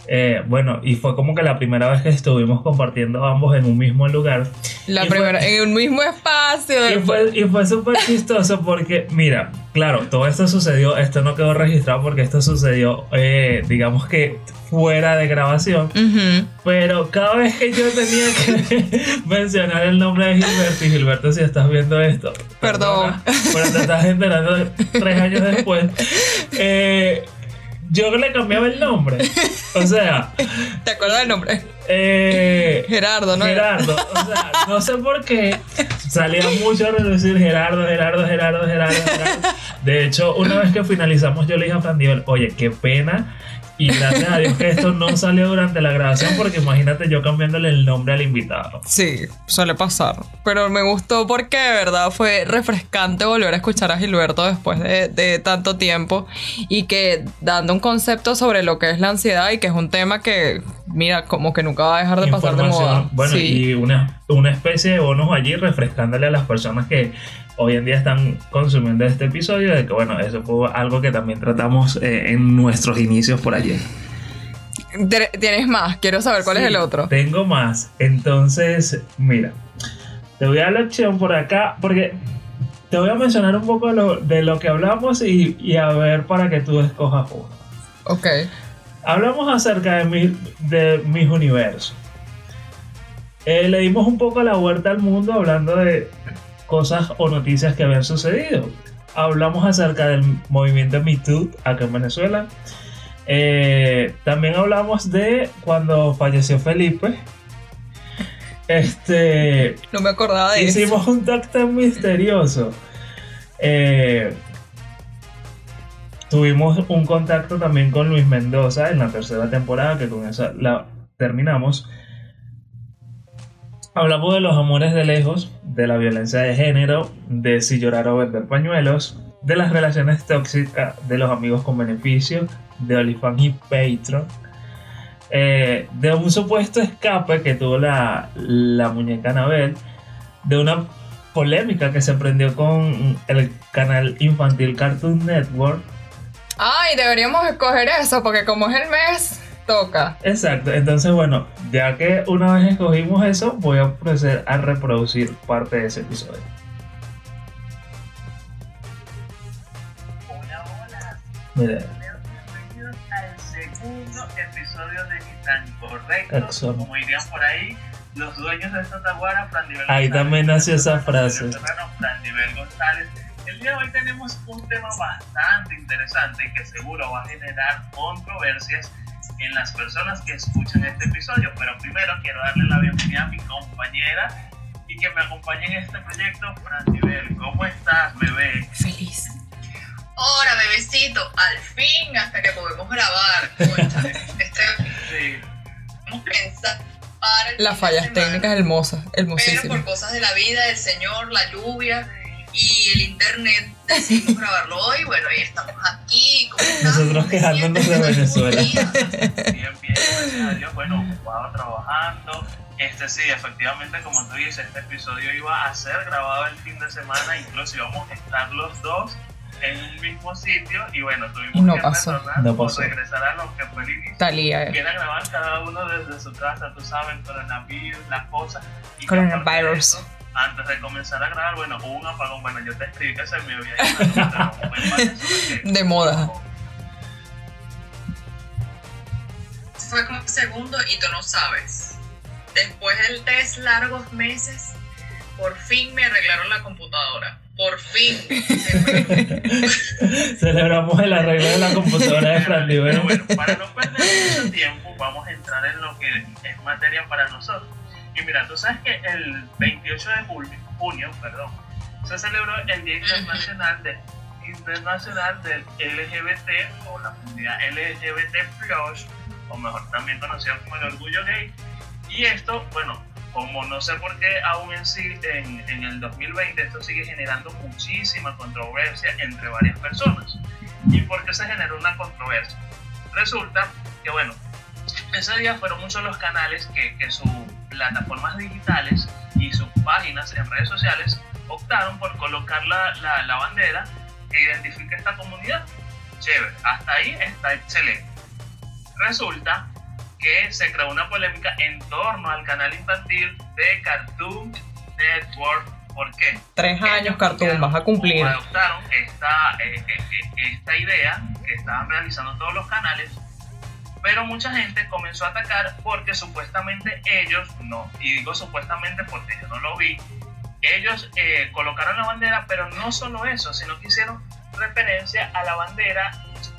Eh, bueno, y fue como que la primera vez que estuvimos compartiendo ambos en un mismo lugar. La fue- primera, en un mismo espacio. Y fue, y fue súper chistoso porque, mira, claro, todo esto sucedió, esto no quedó registrado porque esto sucedió, eh, digamos que fuera de grabación. Ujú. Pero cada vez que yo tenía que mencionar el nombre de Gilberto, y Gilberto, si estás viendo esto, Perdón. pero te estás enterando tres años después. eh, yo le cambiaba el nombre. O sea, ¿Te acuerdas del nombre? eh, Gerardo, ¿no? Gerardo, o sea, no sé por qué salía mucho a reducir Gerardo, Gerardo, Gerardo, Gerardo, Gerardo. De hecho, una vez que finalizamos, yo le dije a Fran Divel, oye, qué pena. Y gracias a Dios que esto no salió durante la grabación, porque imagínate yo cambiándole el nombre al invitado. Sí, suele pasar. Pero me gustó porque de verdad fue refrescante volver a escuchar a Gilberto después de, de tanto tiempo y que dando un concepto sobre lo que es la ansiedad y que es un tema que, mira, como que nunca va a dejar de pasar de moda. Bueno, sí. y una, una especie de bonus allí refrescándole a las personas que hoy en día están consumiendo este episodio, de que bueno, eso fue algo que también tratamos eh, en nuestros inicios por allí. Te- Tienes más, quiero saber cuál es el otro. Tengo más. Entonces, mira, te voy a dar la opción por acá, porque te voy a mencionar un poco de lo, de lo que hablamos y, y a ver para que tú escojas uno. Ok. Hablamos acerca de, mi, de mis universos. Eh, le dimos un poco la vuelta al mundo hablando de cosas o noticias que habían sucedido. Hablamos acerca del movimiento Me Too acá en Venezuela. Eh, también hablamos de cuando falleció Felipe. Este, No me acordaba de eso. hicimos un tacto misterioso. Eh, tuvimos un contacto también con Luis Mendoza en la tercera temporada, que con esa la terminamos. Hablamos de los amores de lejos, de la violencia de género, de si llorar o vender pañuelos, de las relaciones tóxicas, de los amigos con beneficio, de OnlyFans y Patreon, eh, de un supuesto escape que tuvo la, la muñeca Anabel, de una polémica que se prendió con el canal infantil Cartoon Network. Ay, deberíamos escoger eso porque como es el mes, toca. Exacto, entonces bueno, ya que una vez escogimos eso, voy a proceder a reproducir parte de ese episodio. Hola, hola. Mira, Bienvenidos bienvenidos al segundo episodio de Ni tan correcto. Como dirían por ahí, los dueños de esta taguara, Fran Nivel Ahí González, también nació esa frase. Fran Nivel González. El día de hoy tenemos un tema bastante interesante que seguro va a generar controversias en las personas que escuchan este episodio. Pero primero quiero darle la bienvenida a mi compañera y que me acompañe en este proyecto, Fran Nivel. ¿Cómo estás, bebé? Feliz. Hola, bebecito. Al fin, hasta que podemos grabar. Este, Sí. vamos a pensar el Las fallas técnicas hermosas, Pero hermosísimas. por cosas de la vida, del Señor, la lluvia y el internet, decidimos grabarlo hoy. Bueno, y estamos aquí. Nosotros ¿Cómo te quejándonos de Venezuela. Bien, bien, gracias a Dios. Bueno, ocupado trabajando. Este sí, efectivamente, como tú dices, este episodio iba a ser grabado el fin de semana, incluso íbamos a estar los dos en un mismo sitio y bueno, tuvimos Y no que pasó. retornar No o pasó. regresar a lo que fue el inicio. Talía. Que era grabar cada uno desde su casa, tú sabes, coronavirus, las cosas. Y Coronavirus. eso, Antes de comenzar a grabar, bueno, hubo un apagón. Bueno, yo te escribí que se me había ido De moda. Fue como un segundo y tú no sabes. Después del test largos meses, por fin me arreglaron la computadora. Por fin. Celebramos el arreglo de la computadora de Fran bueno, para no perder mucho tiempo, vamos a entrar en lo que es materia para nosotros. Y mira, tú sabes que el 28 de junio, junio perdón, se celebró el Día Internacional, de, Internacional del LGBT o la comunidad LGBT, o mejor también conocida como el orgullo gay. Y esto, bueno, como no sé por qué aún en sí, en, en el 2020, esto sigue generando muchísima controversia entre varias personas. ¿Y por qué se generó una controversia? Resulta que, bueno, ese día fueron muchos los canales que, que sus plataformas digitales y sus páginas en redes sociales optaron por colocar la, la, la bandera que identifica esta comunidad. Chévere, hasta ahí está excelente. Resulta que se creó una polémica en torno al canal infantil de Cartoon Network. ¿Por qué? Tres años, Cartoon, vas a cumplir. Adoptaron esta, eh, eh, eh, esta idea que estaban realizando todos los canales, pero mucha gente comenzó a atacar porque supuestamente ellos, no, y digo supuestamente porque yo no lo vi, ellos eh, colocaron la bandera, pero no solo eso, sino que hicieron referencia a la bandera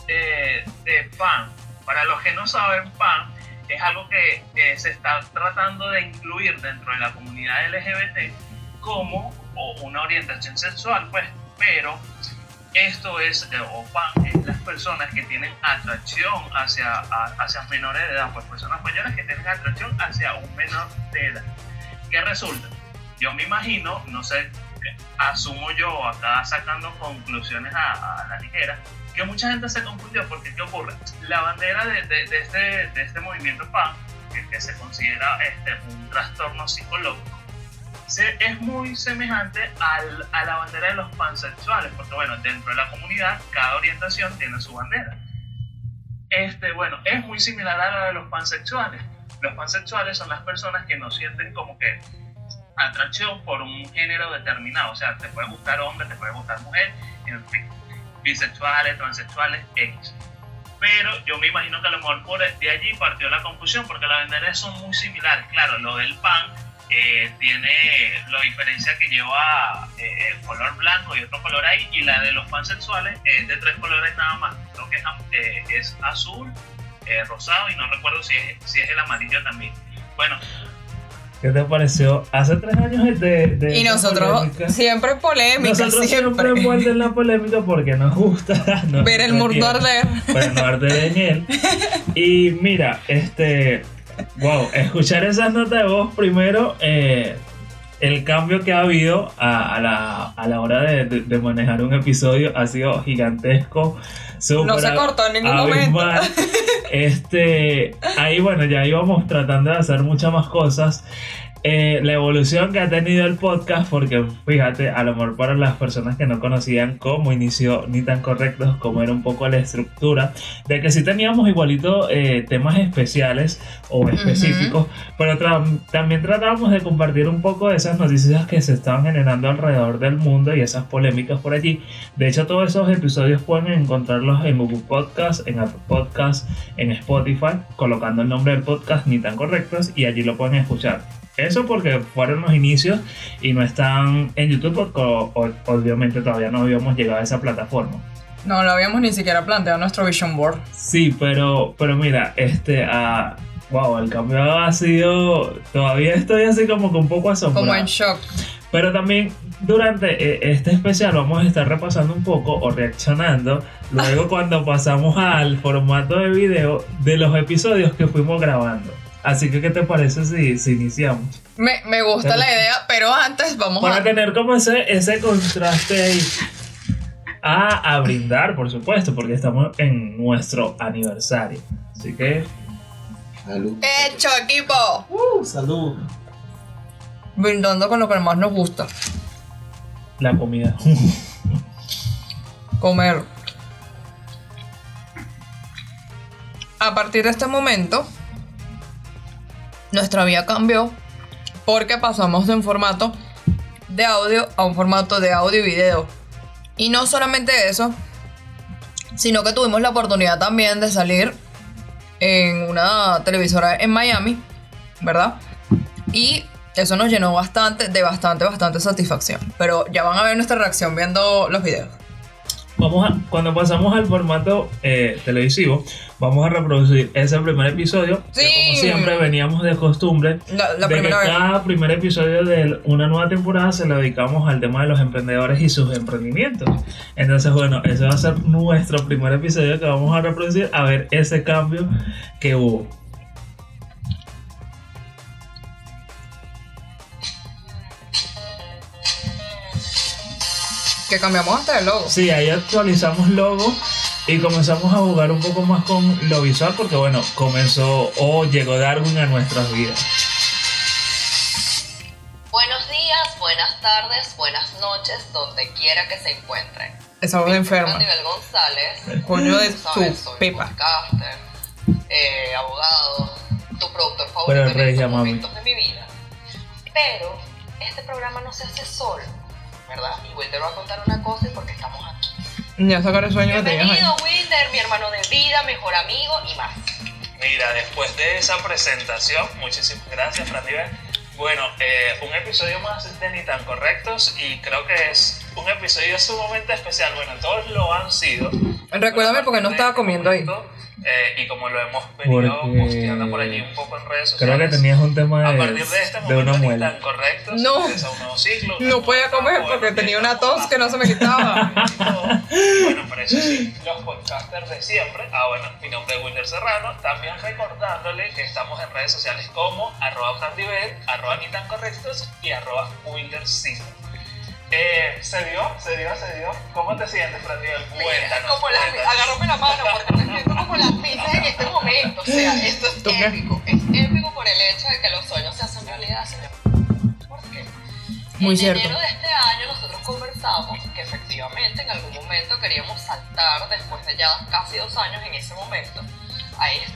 eh, de PAN. Para los que no saben, PAN es algo que eh, se está tratando de incluir dentro de la comunidad LGBT como o una orientación sexual, pues, pero esto es, eh, o es las personas que tienen atracción hacia, hacia menores de edad, pues personas mayores que tienen atracción hacia un menor de edad. ¿Qué resulta? Yo me imagino, no sé, asumo yo acá sacando conclusiones a, la ligera, que mucha gente se confundió porque ¿qué ocurre? La bandera de, de- de este, de este movimiento PAN, que, que se considera este, un trastorno psicológico, se- es muy semejante al- a la bandera de los pansexuales, porque bueno, dentro de la comunidad cada orientación tiene su bandera. Este, bueno, es muy similar a la de los pansexuales. Los pansexuales son las personas que no sienten como que atracción por un género determinado, o sea, te puede gustar hombre, te puede gustar mujer, en fin, bisexuales, transexuales, X. Pero yo me imagino que a lo mejor por de allí partió la confusión, porque las banderas son muy similares. Claro, lo del pan eh, tiene la diferencia que lleva eh, color blanco y otro color ahí, y la de los pansexuales es de tres colores nada más. Creo que es, am- eh, es azul, eh, rosado y no recuerdo si es, si es el amarillo también. Bueno, ¿Qué te pareció? Hace tres años de. de Y nosotros polémica. siempre polémica, Nosotros siempre siempre. en la polémica porque nos gusta. nos Ver el mundo entretiene. arder. Pero no arde de miel. Y mira, este. Wow, escuchar esas notas de voz primero. eh, el cambio que ha habido a, a la, a la hora de, de- de manejar un episodio ha sido gigantesco. No se cortó en ningún momento. Este, ahí bueno, ya íbamos tratando de hacer muchas más cosas. Eh, la evolución que ha tenido el podcast, porque fíjate, a lo mejor para las personas que no conocían cómo inició ni tan correctos, cómo era un poco la estructura, de que sí teníamos igualito eh, temas especiales o específicos, pero tra- también tratábamos de compartir un poco esas noticias que se estaban generando alrededor del mundo y esas polémicas por allí. De hecho, todos esos episodios pueden encontrarlos en Google Podcast, en Apple Podcast, en Spotify, colocando el nombre del podcast ni tan correctos y allí lo pueden escuchar. Eso porque fueron los inicios y no están en YouTube porque obviamente todavía no habíamos llegado a esa plataforma. No lo habíamos ni siquiera planteado nuestro Vision Board. Sí, pero, pero mira, este, ah, wow, el cambio ha sido, todavía estoy así como que un poco asombrado. Como en shock. Pero también durante eh, este especial vamos a estar repasando un poco o reaccionando luego cuando pasamos al formato de video de los episodios que fuimos grabando. Así que, ¿qué te parece si, si iniciamos? Me, me gusta la idea, pero antes vamos Para a... tener como ese, ese contraste ahí. A, a brindar, por supuesto, porque estamos en nuestro aniversario. Así que, Salud. ¡Hecho, equipo! Uh, salud. Brindando con lo que más nos gusta. la comida. comer. A partir de este momento, nuestra vida cambió porque pasamos de un formato de audio a un formato de audio y video. Y no solamente eso, sino que tuvimos la oportunidad también de salir en una televisora en Miami, ¿verdad? Y eso nos llenó bastante, de bastante, bastante satisfacción. Pero ya van a ver nuestra reacción viendo los videos. Vamos a, cuando pasamos al formato eh, televisivo, vamos a reproducir ese primer episodio. que Sí. como siempre veníamos de costumbre. La, la de que cada primer episodio de una nueva temporada se lo dedicamos al tema de los emprendedores y sus emprendimientos. Entonces, bueno, ese va a ser nuestro primer episodio que vamos a reproducir a ver ese cambio que hubo. Que cambiamos hasta el logo. Sí, ahí actualizamos logo y comenzamos a jugar un poco más con lo visual porque bueno, comenzó o llegó Darwin a nuestras vidas. Buenos días, buenas tardes, buenas noches, donde quiera que se encuentren. Esa voz de enferma. Nivel González. El coño de sabes, su soy pipa. podcaster, eh, abogado, tu productor favorito Pero el en estos momentos de mi vida. Pero este programa no se hace solo, ¿verdad? Y Wilder va a contar una cosa y porque estamos aquí. Ya sacar el sueño ahí. Bienvenido Wilder, mi hermano de vida, mejor amigo y más. Mira, después de esa presentación, muchísimas gracias, Fran Nivel. Bueno, eh, un episodio más de Ni Tan Correctos y creo que es un episodio sumamente especial. Bueno, todos lo han sido. Recuérdame porque no estaba comiendo ahí. Eh, y como lo hemos venido Porque- posteando por allí un poco en redes sociales. Creo que tenías un tema A de, partir de este de momento una muela. tan correctos, No. un nuevo ciclo, No podía comer porque tenía una tos que no se me quitaba. bueno, pero eso sí, los podcasters de siempre. Ah, bueno, mi nombre es Wilder Serrano. También recordándole que estamos en redes sociales como arroba arroba ni tan correctos y arroba Wilder. Eh, ¿Se dio? ¿Se dio? ¿Se dio? ¿Cómo te sientes, Frandivel? Cuéntanos. como las, agárrame la mano porque me siento como las pizzas en este momento. O sea, esto es épico. Es épico por el hecho de que los sueños se hacen realidad. señor. ¿Por qué? Muy en cierto. enero de este año nosotros conversamos que efectivamente en algún momento queríamos saltar después de ya casi dos años en ese momento a esto.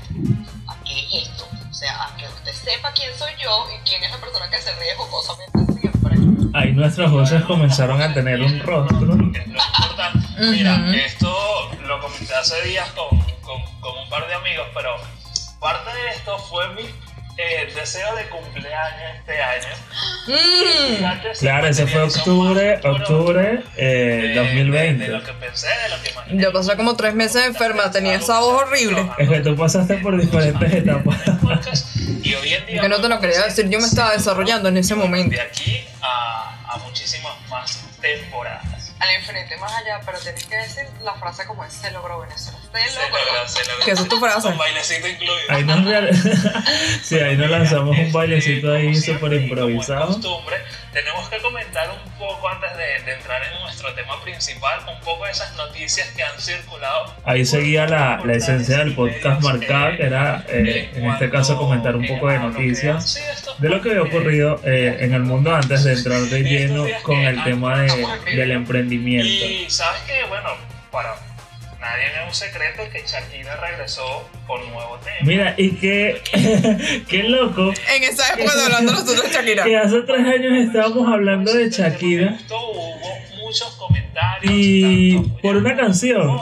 ¿A qué es esto? O sea, a que usted sepa quién soy yo y quién es la persona que se ríe jocosamente. Ahí nuestras voces comenzaron a tener un rostro. Mira, esto lo comenté hace días con, con, con un par de amigos, pero parte de esto fue mi eh, deseo de cumpleaños este año. Mm. Claro, ese fue octubre, octubre eh, de- De, 2020. de lo que pensé, de lo que imaginé. Yo pasé como tres meses enferma, tenía esa voz horrible. Es que tú pasaste por diferentes etapas. Y hoy en día, Que no te lo quería decir, yo me estaba desarrollando en ese momento. De aquí a, a muchísimas más temporadas. Al infinito y más allá, pero tienes que decir la frase como es, se logró Venezuela. Que esa es tu frase. Con bailecito incluido. Ahí nos, sí, ahí nos lanzamos un bailecito ahí súper y como es improvisado. costumbre, tenemos que comentar un poco antes de, de entrar en nuestro tema principal, un poco de esas noticias que han circulado. Ahí seguía la, la esencia del podcast marcada, que era, eh, en este caso, comentar un poco de noticias de lo que había ocurrido eh, en el mundo antes de entrar de lleno con el tema de, del emprendimiento. Y sabes que, bueno, para nadie es un secreto que Shakira regresó con nuevo tema. Mira, y qué, qué loco En esa época de hablando nosotros de Shakira. que hace tres años estábamos hablando de Shakira Esto hubo muchos comentarios. y tanto por una canción.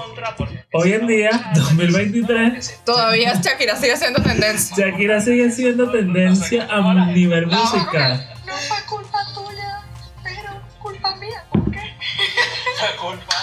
Hoy en día, muchacha, 2023, que se- Todavía Shakira sigue siendo tendencia. Shakira sigue siendo tendencia a nivel musical. No fue culpa tuya, pero culpa mía. ¿Por qué? La culpa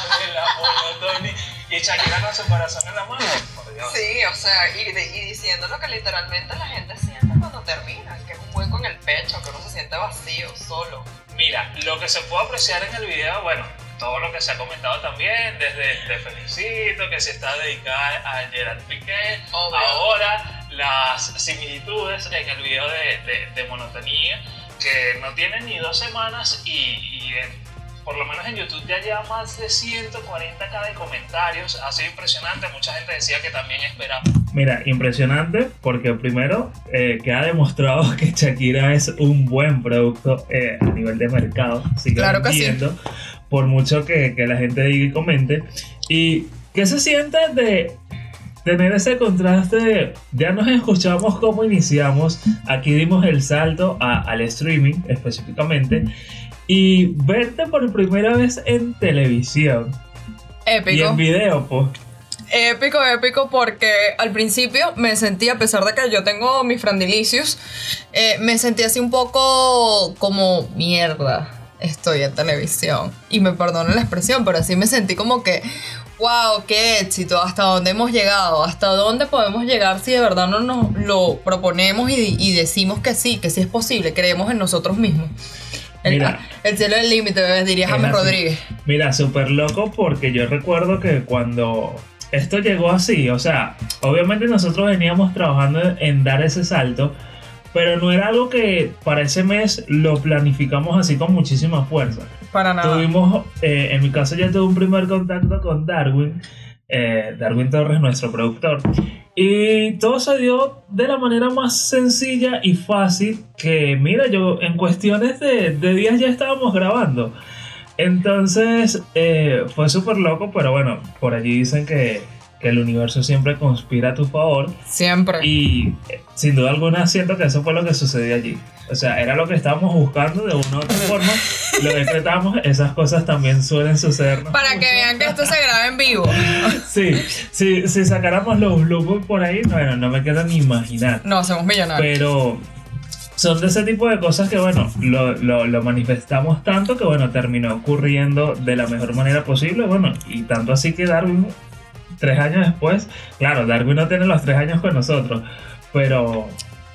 Shakira con su corazón en la mano. Por Dios. Sí, o sea, y, de- y diciendo lo que literalmente la gente siente cuando termina, que es un hueco en el pecho, que uno se siente vacío, solo. Mira, lo que se puede apreciar en el video, bueno, todo lo que se ha comentado también, desde Te Felicito, que se está dedicada a Gerard Piqué, Obvio. ahora las similitudes en el video de, de- de Monotonía, que no tiene ni dos semanas y, y en- por lo menos en YouTube ya lleva más de 140k de comentarios, ha sido impresionante, mucha gente decía que también esperaba Mira, impresionante porque primero eh, que ha demostrado que Shakira es un buen producto eh, a nivel de mercado. Sigue Claro que sí. vendiendo, Por mucho que, que la gente diga y comente. ¿Y qué se siente de tener ese contraste de ya nos escuchamos cómo iniciamos? Aquí dimos el salto a- al streaming específicamente. Y verte por primera vez en televisión y Épico. en video, pues. Épico, épico, porque al principio me sentí, a pesar de que yo tengo mis frandilicios, eh, me sentí así un poco como mierda. Estoy en televisión. Y me perdonen la expresión, pero así me sentí como que, wow, qué éxito, hasta dónde hemos llegado, hasta dónde podemos llegar si de verdad no nos lo proponemos y, y decimos que sí, que sí es posible, creemos en nosotros mismos. El, Mira. el cielo es el límite, bebés, diría Es James. Rodríguez. Mira, súper loco porque yo recuerdo que cuando esto llegó así, o sea, obviamente nosotros veníamos trabajando en dar ese salto, pero no era algo que para ese mes lo planificamos así con muchísima fuerza. Para nada. Tuvimos, eh, en mi caso ya tuve un primer contacto con Darwin, eh, Darwin Torres, nuestro productor, y todo se dio de la manera más sencilla y fácil que, mira, yo en cuestiones de, de días ya estábamos grabando. Entonces eh, fue súper loco, pero bueno, por allí dicen que, que el universo siempre conspira a tu favor. Siempre. Y eh, sin duda alguna siento que eso fue lo que sucedió allí. O sea, era lo que estábamos buscando de una u otra forma. Lo decretamos, esas cosas también suelen suceder. Para que vean que esto se graba en vivo. Sí, sí, si sacáramos los bloopers por ahí, bueno, no me queda ni imaginar. No, hacemos millonarios. Pero son de ese tipo de cosas que, bueno, lo, lo, lo manifestamos tanto que, bueno, terminó ocurriendo de la mejor manera posible. Bueno, y tanto así que Darwin, tres años después, claro, Darwin no tiene los tres años con nosotros, pero,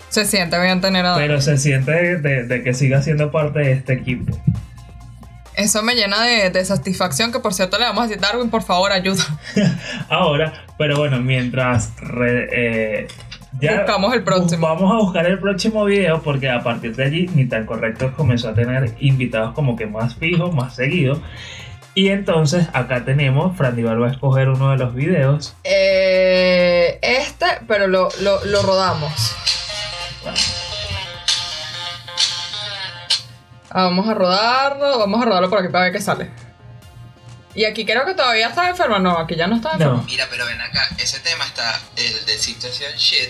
Se siente bien tener a pero se siente de, de que siga siendo parte de este equipo. Eso me llena de, de satisfacción. Que por cierto le vamos a decir, Darwin, por favor, ayuda. Ahora, pero bueno, mientras re- eh, ya Buscamos el próximo. Vamos a buscar el próximo video porque a partir de allí ni tan correcto comenzó a tener invitados como que más fijos, más seguidos. Y entonces acá tenemos, Fran Dival va a escoger uno de los videos. Eh, este, pero lo, lo, lo rodamos. Ah, vamos a rodarlo, vamos a rodarlo por aquí para ver qué sale. Y aquí creo que todavía está enfermo. No, aquí ya no está enfermo. No, Mira, pero ven acá, ese tema está, el de situación shit,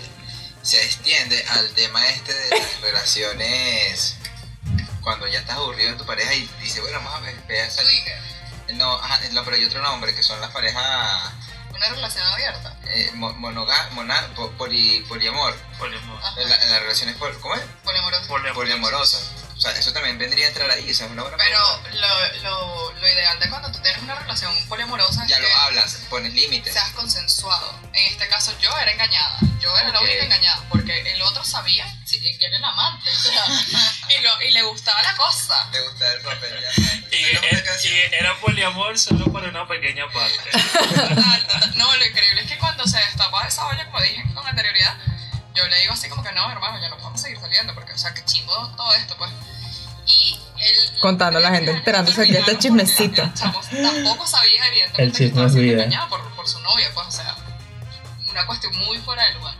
se extiende al tema este de las relaciones cuando ya estás aburrido en tu pareja y dices, bueno, vamos a ver, ve a salir. No, ajá, no, pero hay otro nombre que son las parejas Una relación abierta. eh, mo- monoga- mona- po- poli- poliamor. Poliamor. En, la- en las relaciones, pol- ¿cómo es? Poliamoroso. Poliamorosas. O sea, eso también vendría a entrar ahí, o sea, es una buena Pero lo, lo, lo, ideal de cuando tú tienes una relación poliamorosa es ya que... lo hablas, pones límites. Seas consensuado. En este caso yo era engañada, yo era okay. la única engañada, porque el otro sabía que era el amante, o sea, y, lo, y, le gustaba la cosa. Le gustaba el papel, ya. Y, es, y era poliamor solo por una pequeña parte. No, lo increíble es que cuando se destapó esa olla, como dije con anterioridad, yo le digo así como que no, hermano, ya no podemos seguir saliendo, porque, o sea, qué chingo todo esto, pues. Y él... Contando a la gente, enterándose aquí de este chismecito. El tampoco sabía, evidentemente, El que chisme estaba es siendo vida. engañado por, por su novia, pues, o sea, una cuestión muy fuera de lugar.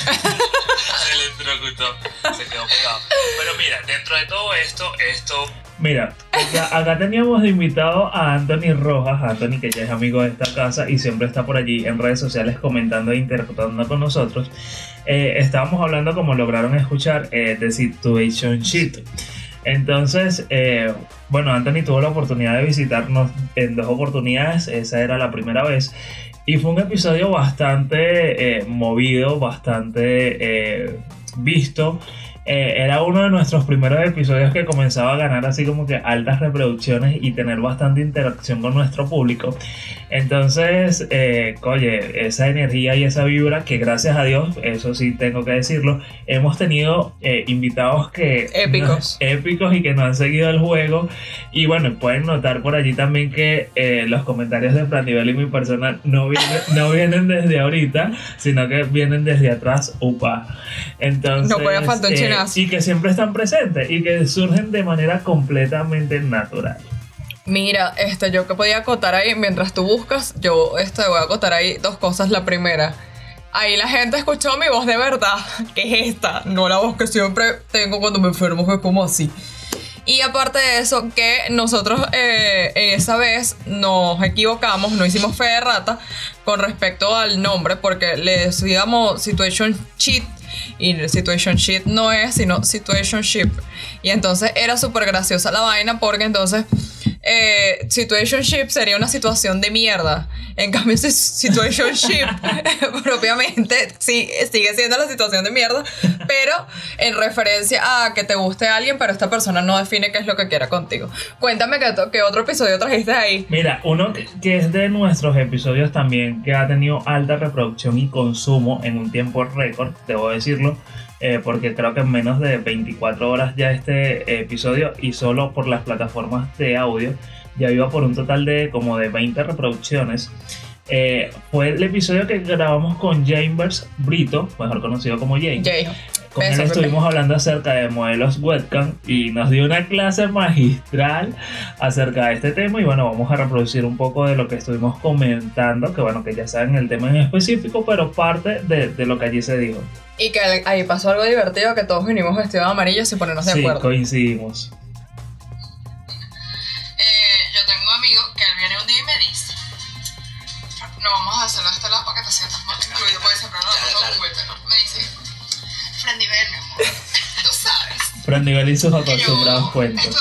Se electrocutó, se quedó pegado. Pero mira, dentro de todo esto, esto Mira, acá, acá teníamos de invitado a Anthony Rojas, Anthony que ya es amigo de esta casa y siempre está por allí en redes sociales comentando e interactuando con nosotros. Eh, estábamos hablando, como lograron escuchar, eh, de Situation Sheet. Entonces, eh, bueno, Anthony tuvo la oportunidad de visitarnos en dos oportunidades, esa era la primera vez. Y fue un episodio bastante eh, movido, bastante eh, visto. Eh, era uno de nuestros primeros episodios que comenzaba a ganar así como que altas reproducciones y tener bastante interacción con nuestro público. Entonces, eh, oye, esa energía y esa vibra que gracias a Dios, eso sí tengo que decirlo, hemos tenido eh, invitados que... Épicos. épicos y que no han seguido el juego. Y bueno, pueden notar por allí también que eh, los comentarios de Fran Nivel y mi persona no vienen, no vienen desde ahorita, sino que vienen desde atrás, upa. Entonces, No puede faltar un y que siempre están presentes y que surgen de manera completamente natural. Mira, este, yo que podía acotar ahí, mientras tú buscas, yo este, voy a acotar ahí dos cosas. La primera, ahí la gente escuchó mi voz de verdad, que es esta, no la voz que siempre tengo cuando me enfermo, que como así. Y aparte de eso, que nosotros eh, esa vez nos equivocamos, no hicimos fe de rata con respecto al nombre, porque le decíamos Situation Cheat y el Situation Sheet no es, sino Situation Ship. Y entonces era súper graciosa la vaina porque entonces eh, Situation Ship sería una situación de mierda. En cambio, si- Situation Ship propiamente sí, sigue siendo la situación de mierda, pero en referencia a que te guste alguien, pero esta persona no define qué es lo que quiera contigo. Cuéntame qué, qué otro episodio trajiste ahí. Mira, uno que, que es de nuestros episodios también, que ha tenido alta reproducción y consumo en un tiempo récord, debo decirlo, eh, porque creo que en menos de 24 horas ya este episodio y solo por las plataformas de audio ya iba por un total de como de 20 reproducciones. Eh, fue el episodio que grabamos con Chambers Brito, mejor conocido como James. Con él estuvimos hablando acerca de modelos webcam y nos dio una clase magistral acerca de este tema y bueno, vamos a reproducir un poco de lo que estuvimos comentando, que bueno, que ya saben el tema en específico, pero parte de, de lo que allí se dijo. Y que ahí pasó algo divertido que todos vinimos vestidos de amarillo sin ponernos de Sí, acuerdo. coincidimos. Fran yo cuentos.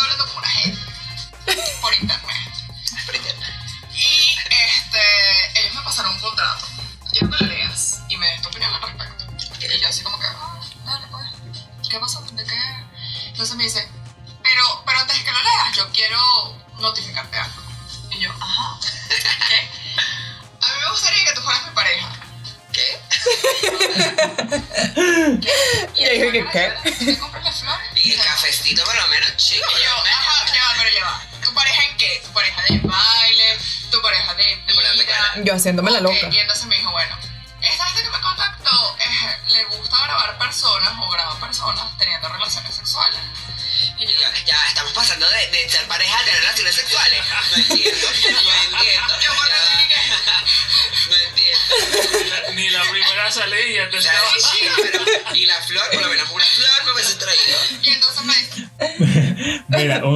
Haciéndome la loca. Y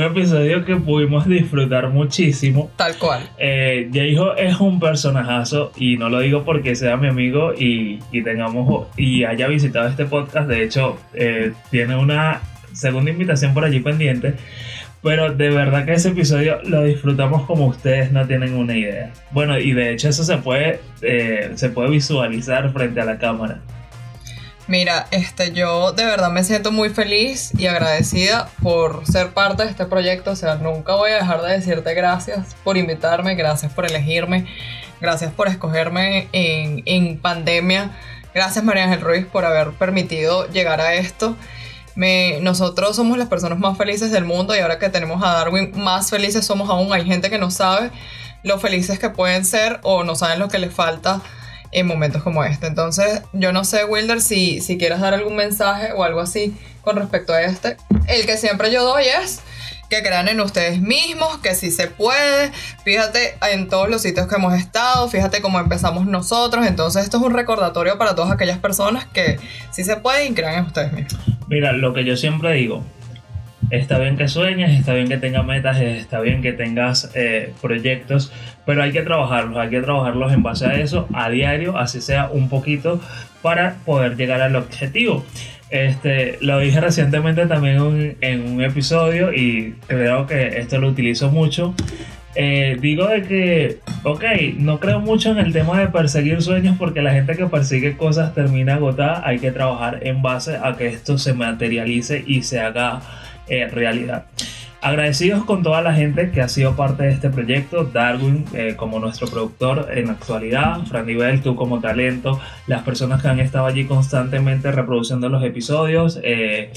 un episodio que pudimos disfrutar muchísimo. Tal cual. Eh, es un personajazo y no lo digo porque sea mi amigo y, y tengamos y haya visitado este podcast. De hecho, eh, tiene una segunda invitación por allí pendiente. Pero de verdad que ese episodio lo disfrutamos como ustedes no tienen una idea. Bueno, y de hecho eso se puede, eh, se puede visualizar frente a la cámara. Mira, este, yo de verdad me siento muy feliz y agradecida por ser parte de este proyecto. O sea, nunca voy a dejar de decirte gracias por invitarme, gracias por elegirme, gracias por escogerme en, en pandemia. Gracias María Ángel Ruiz por haber permitido llegar a esto. Nosotros somos las personas más felices del mundo y ahora que tenemos a Darwin, más felices somos aún. Hay gente que no sabe lo felices que pueden ser o no saben lo que les falta en momentos como este. Entonces, yo no sé, Wilder, si, si quieres dar algún mensaje o algo así con respecto a este. El que siempre yo doy es que crean en ustedes mismos, que sí se puede. Fíjate en todos los sitios que hemos estado, fíjate cómo empezamos nosotros. Entonces, esto es un recordatorio para todas aquellas personas que sí se puede y crean en ustedes mismos. Mira, lo que yo siempre digo, está bien que sueñes, está bien que tengas metas, está bien que tengas eh, proyectos, pero hay que trabajarlos, hay que trabajarlos en base a eso a diario, así sea un poquito, para poder llegar al objetivo. Este, lo dije recientemente también en un episodio y creo que esto lo utilizo mucho. Eh, digo de que, ok, no creo mucho en el tema de perseguir sueños porque la gente que persigue cosas termina agotada. Hay que trabajar en base a que esto se materialice y se haga eh, realidad. Agradecidos con toda la gente que ha sido parte de este proyecto, Darwin eh, como nuestro productor en actualidad, Fran Nivel, tú como talento, las personas que han estado allí constantemente reproduciendo los episodios, eh,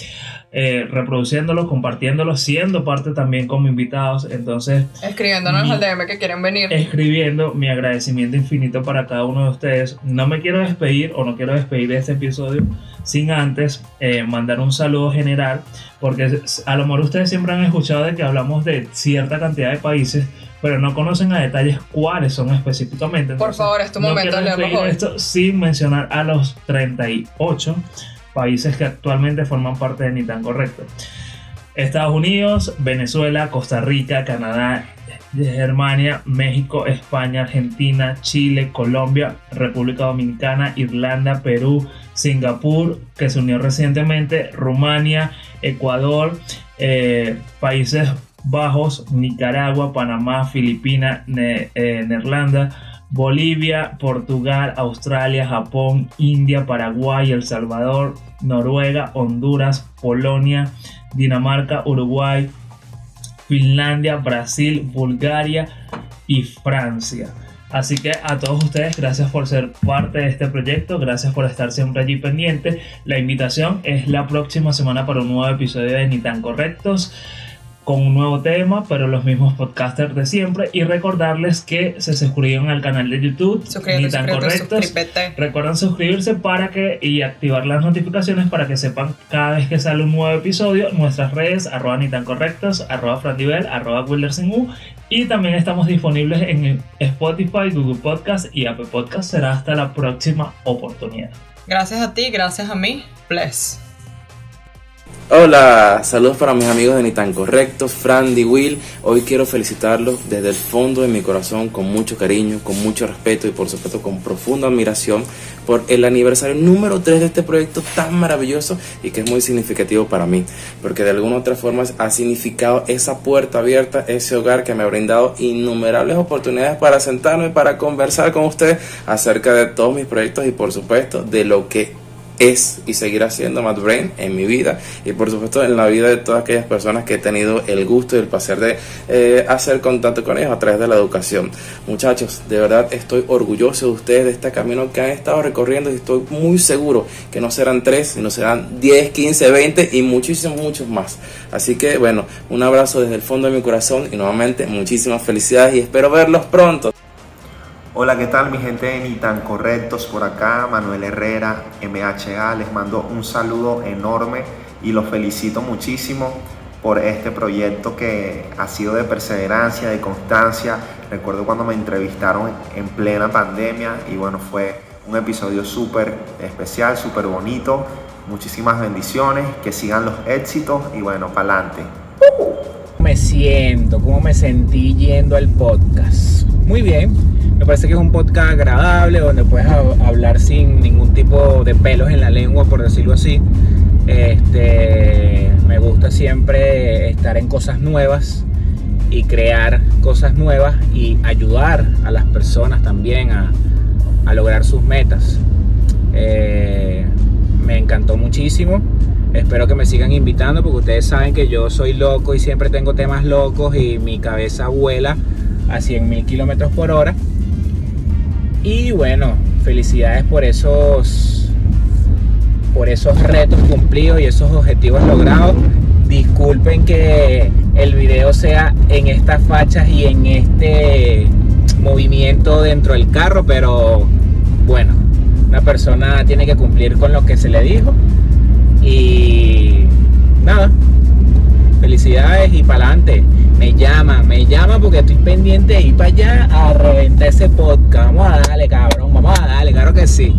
eh, reproduciéndolos, compartiéndolos, siendo parte también como invitados. Entonces, Escribiéndonos al DM que quieren venir. escribiendo mi agradecimiento infinito para cada uno de ustedes. No me quiero despedir o no quiero despedir de este episodio sin antes eh, mandar un saludo general, porque a lo mejor ustedes siempre han escuchado de que hablamos de cierta cantidad de países, pero no conocen a detalles cuáles son específicamente. Por favor, es tu no momento de quiero esto sin mencionar a los 38 países que actualmente forman parte de Ni Tan Correcto. Estados Unidos, Venezuela, Costa Rica, Canadá, Germania, México, España, Argentina, Chile, Colombia, República Dominicana, Irlanda, Perú, Singapur, que se unió recientemente, Rumania, Ecuador, eh, Países Bajos, Nicaragua, Panamá, Filipinas, Ne- eh, Neerlanda, Bolivia, Portugal, Australia, Japón, India, Paraguay, El Salvador, Noruega, Honduras, Polonia, Dinamarca, Uruguay, Finlandia, Brasil, Bulgaria y Francia. Así que a todos ustedes, gracias por ser parte de este proyecto, gracias por estar siempre allí pendiente. La invitación es la próxima semana para un nuevo episodio de Ni tan correctos con un nuevo tema, pero los mismos podcasters de siempre. Y recordarles que se suscriban al canal de YouTube, Ni tan correctos. Recuerden suscribirse para que y activar las notificaciones para que sepan cada vez que sale un nuevo episodio. Nuestras redes, arroba ni tan correctos, arroba frandivel, arroba wildersingu. Y también estamos disponibles en Spotify, Google Podcast y Apple Podcast. Será hasta la próxima oportunidad. Gracias a ti, gracias a mí. Bless. Hola, saludos para mis amigos de Ni Tan Correctos, Frandy Will. Hoy quiero felicitarlos desde el fondo de mi corazón, con mucho cariño, con mucho respeto y por supuesto con profunda admiración por el aniversario número 3 de este proyecto tan maravilloso y que es muy significativo para mí, porque de alguna u otra forma ha significado esa puerta abierta, ese hogar que me ha brindado innumerables oportunidades para sentarme, para conversar con ustedes acerca de todos mis proyectos y por supuesto de lo que es y seguirá siendo Matt Brain en mi vida y por supuesto en la vida de todas aquellas personas que he tenido el gusto y el placer de eh, hacer contacto con ellos a través de la educación. Muchachos, de verdad estoy orgulloso de ustedes, de este camino que han estado recorriendo y estoy muy seguro que no serán tres, sino serán 10, 15, 20 y muchísimos, muchos más. Así que bueno, un abrazo desde el fondo de mi corazón y nuevamente muchísimas felicidades y espero verlos pronto. Hola, ¿qué tal mi gente de Ni Tan Correctos? Por acá, Manuel Herrera, MHA, les mando un saludo enorme y los felicito muchísimo por este proyecto que ha sido de perseverancia, de constancia. Recuerdo cuando me entrevistaron en plena pandemia y bueno, fue un episodio súper especial, súper bonito. Muchísimas bendiciones, que sigan los éxitos y bueno, para adelante. Me siento, cómo me sentí yendo al podcast. Muy bien, me parece que es un podcast agradable donde puedes hab- hablar sin ningún tipo de pelos en la lengua, por decirlo así. Este, me gusta siempre estar en cosas nuevas y crear cosas nuevas y ayudar a las personas también a, a lograr sus metas. Eh, me encantó muchísimo. Espero que me sigan invitando porque ustedes saben que yo soy loco y siempre tengo temas locos y mi cabeza vuela a 100 mil kilómetros por hora. Y bueno, felicidades por esos, por esos retos cumplidos y esos objetivos logrados. Disculpen que el video sea en estas fachas y en este movimiento dentro del carro, pero bueno, persona tiene que cumplir con lo que se le dijo. Y nada, felicidades y para adelante. Me llama, me llama porque estoy pendiente de ir para allá a reventar ese podcast. Vamos a darle, cabrón, vamos a darle, claro que sí.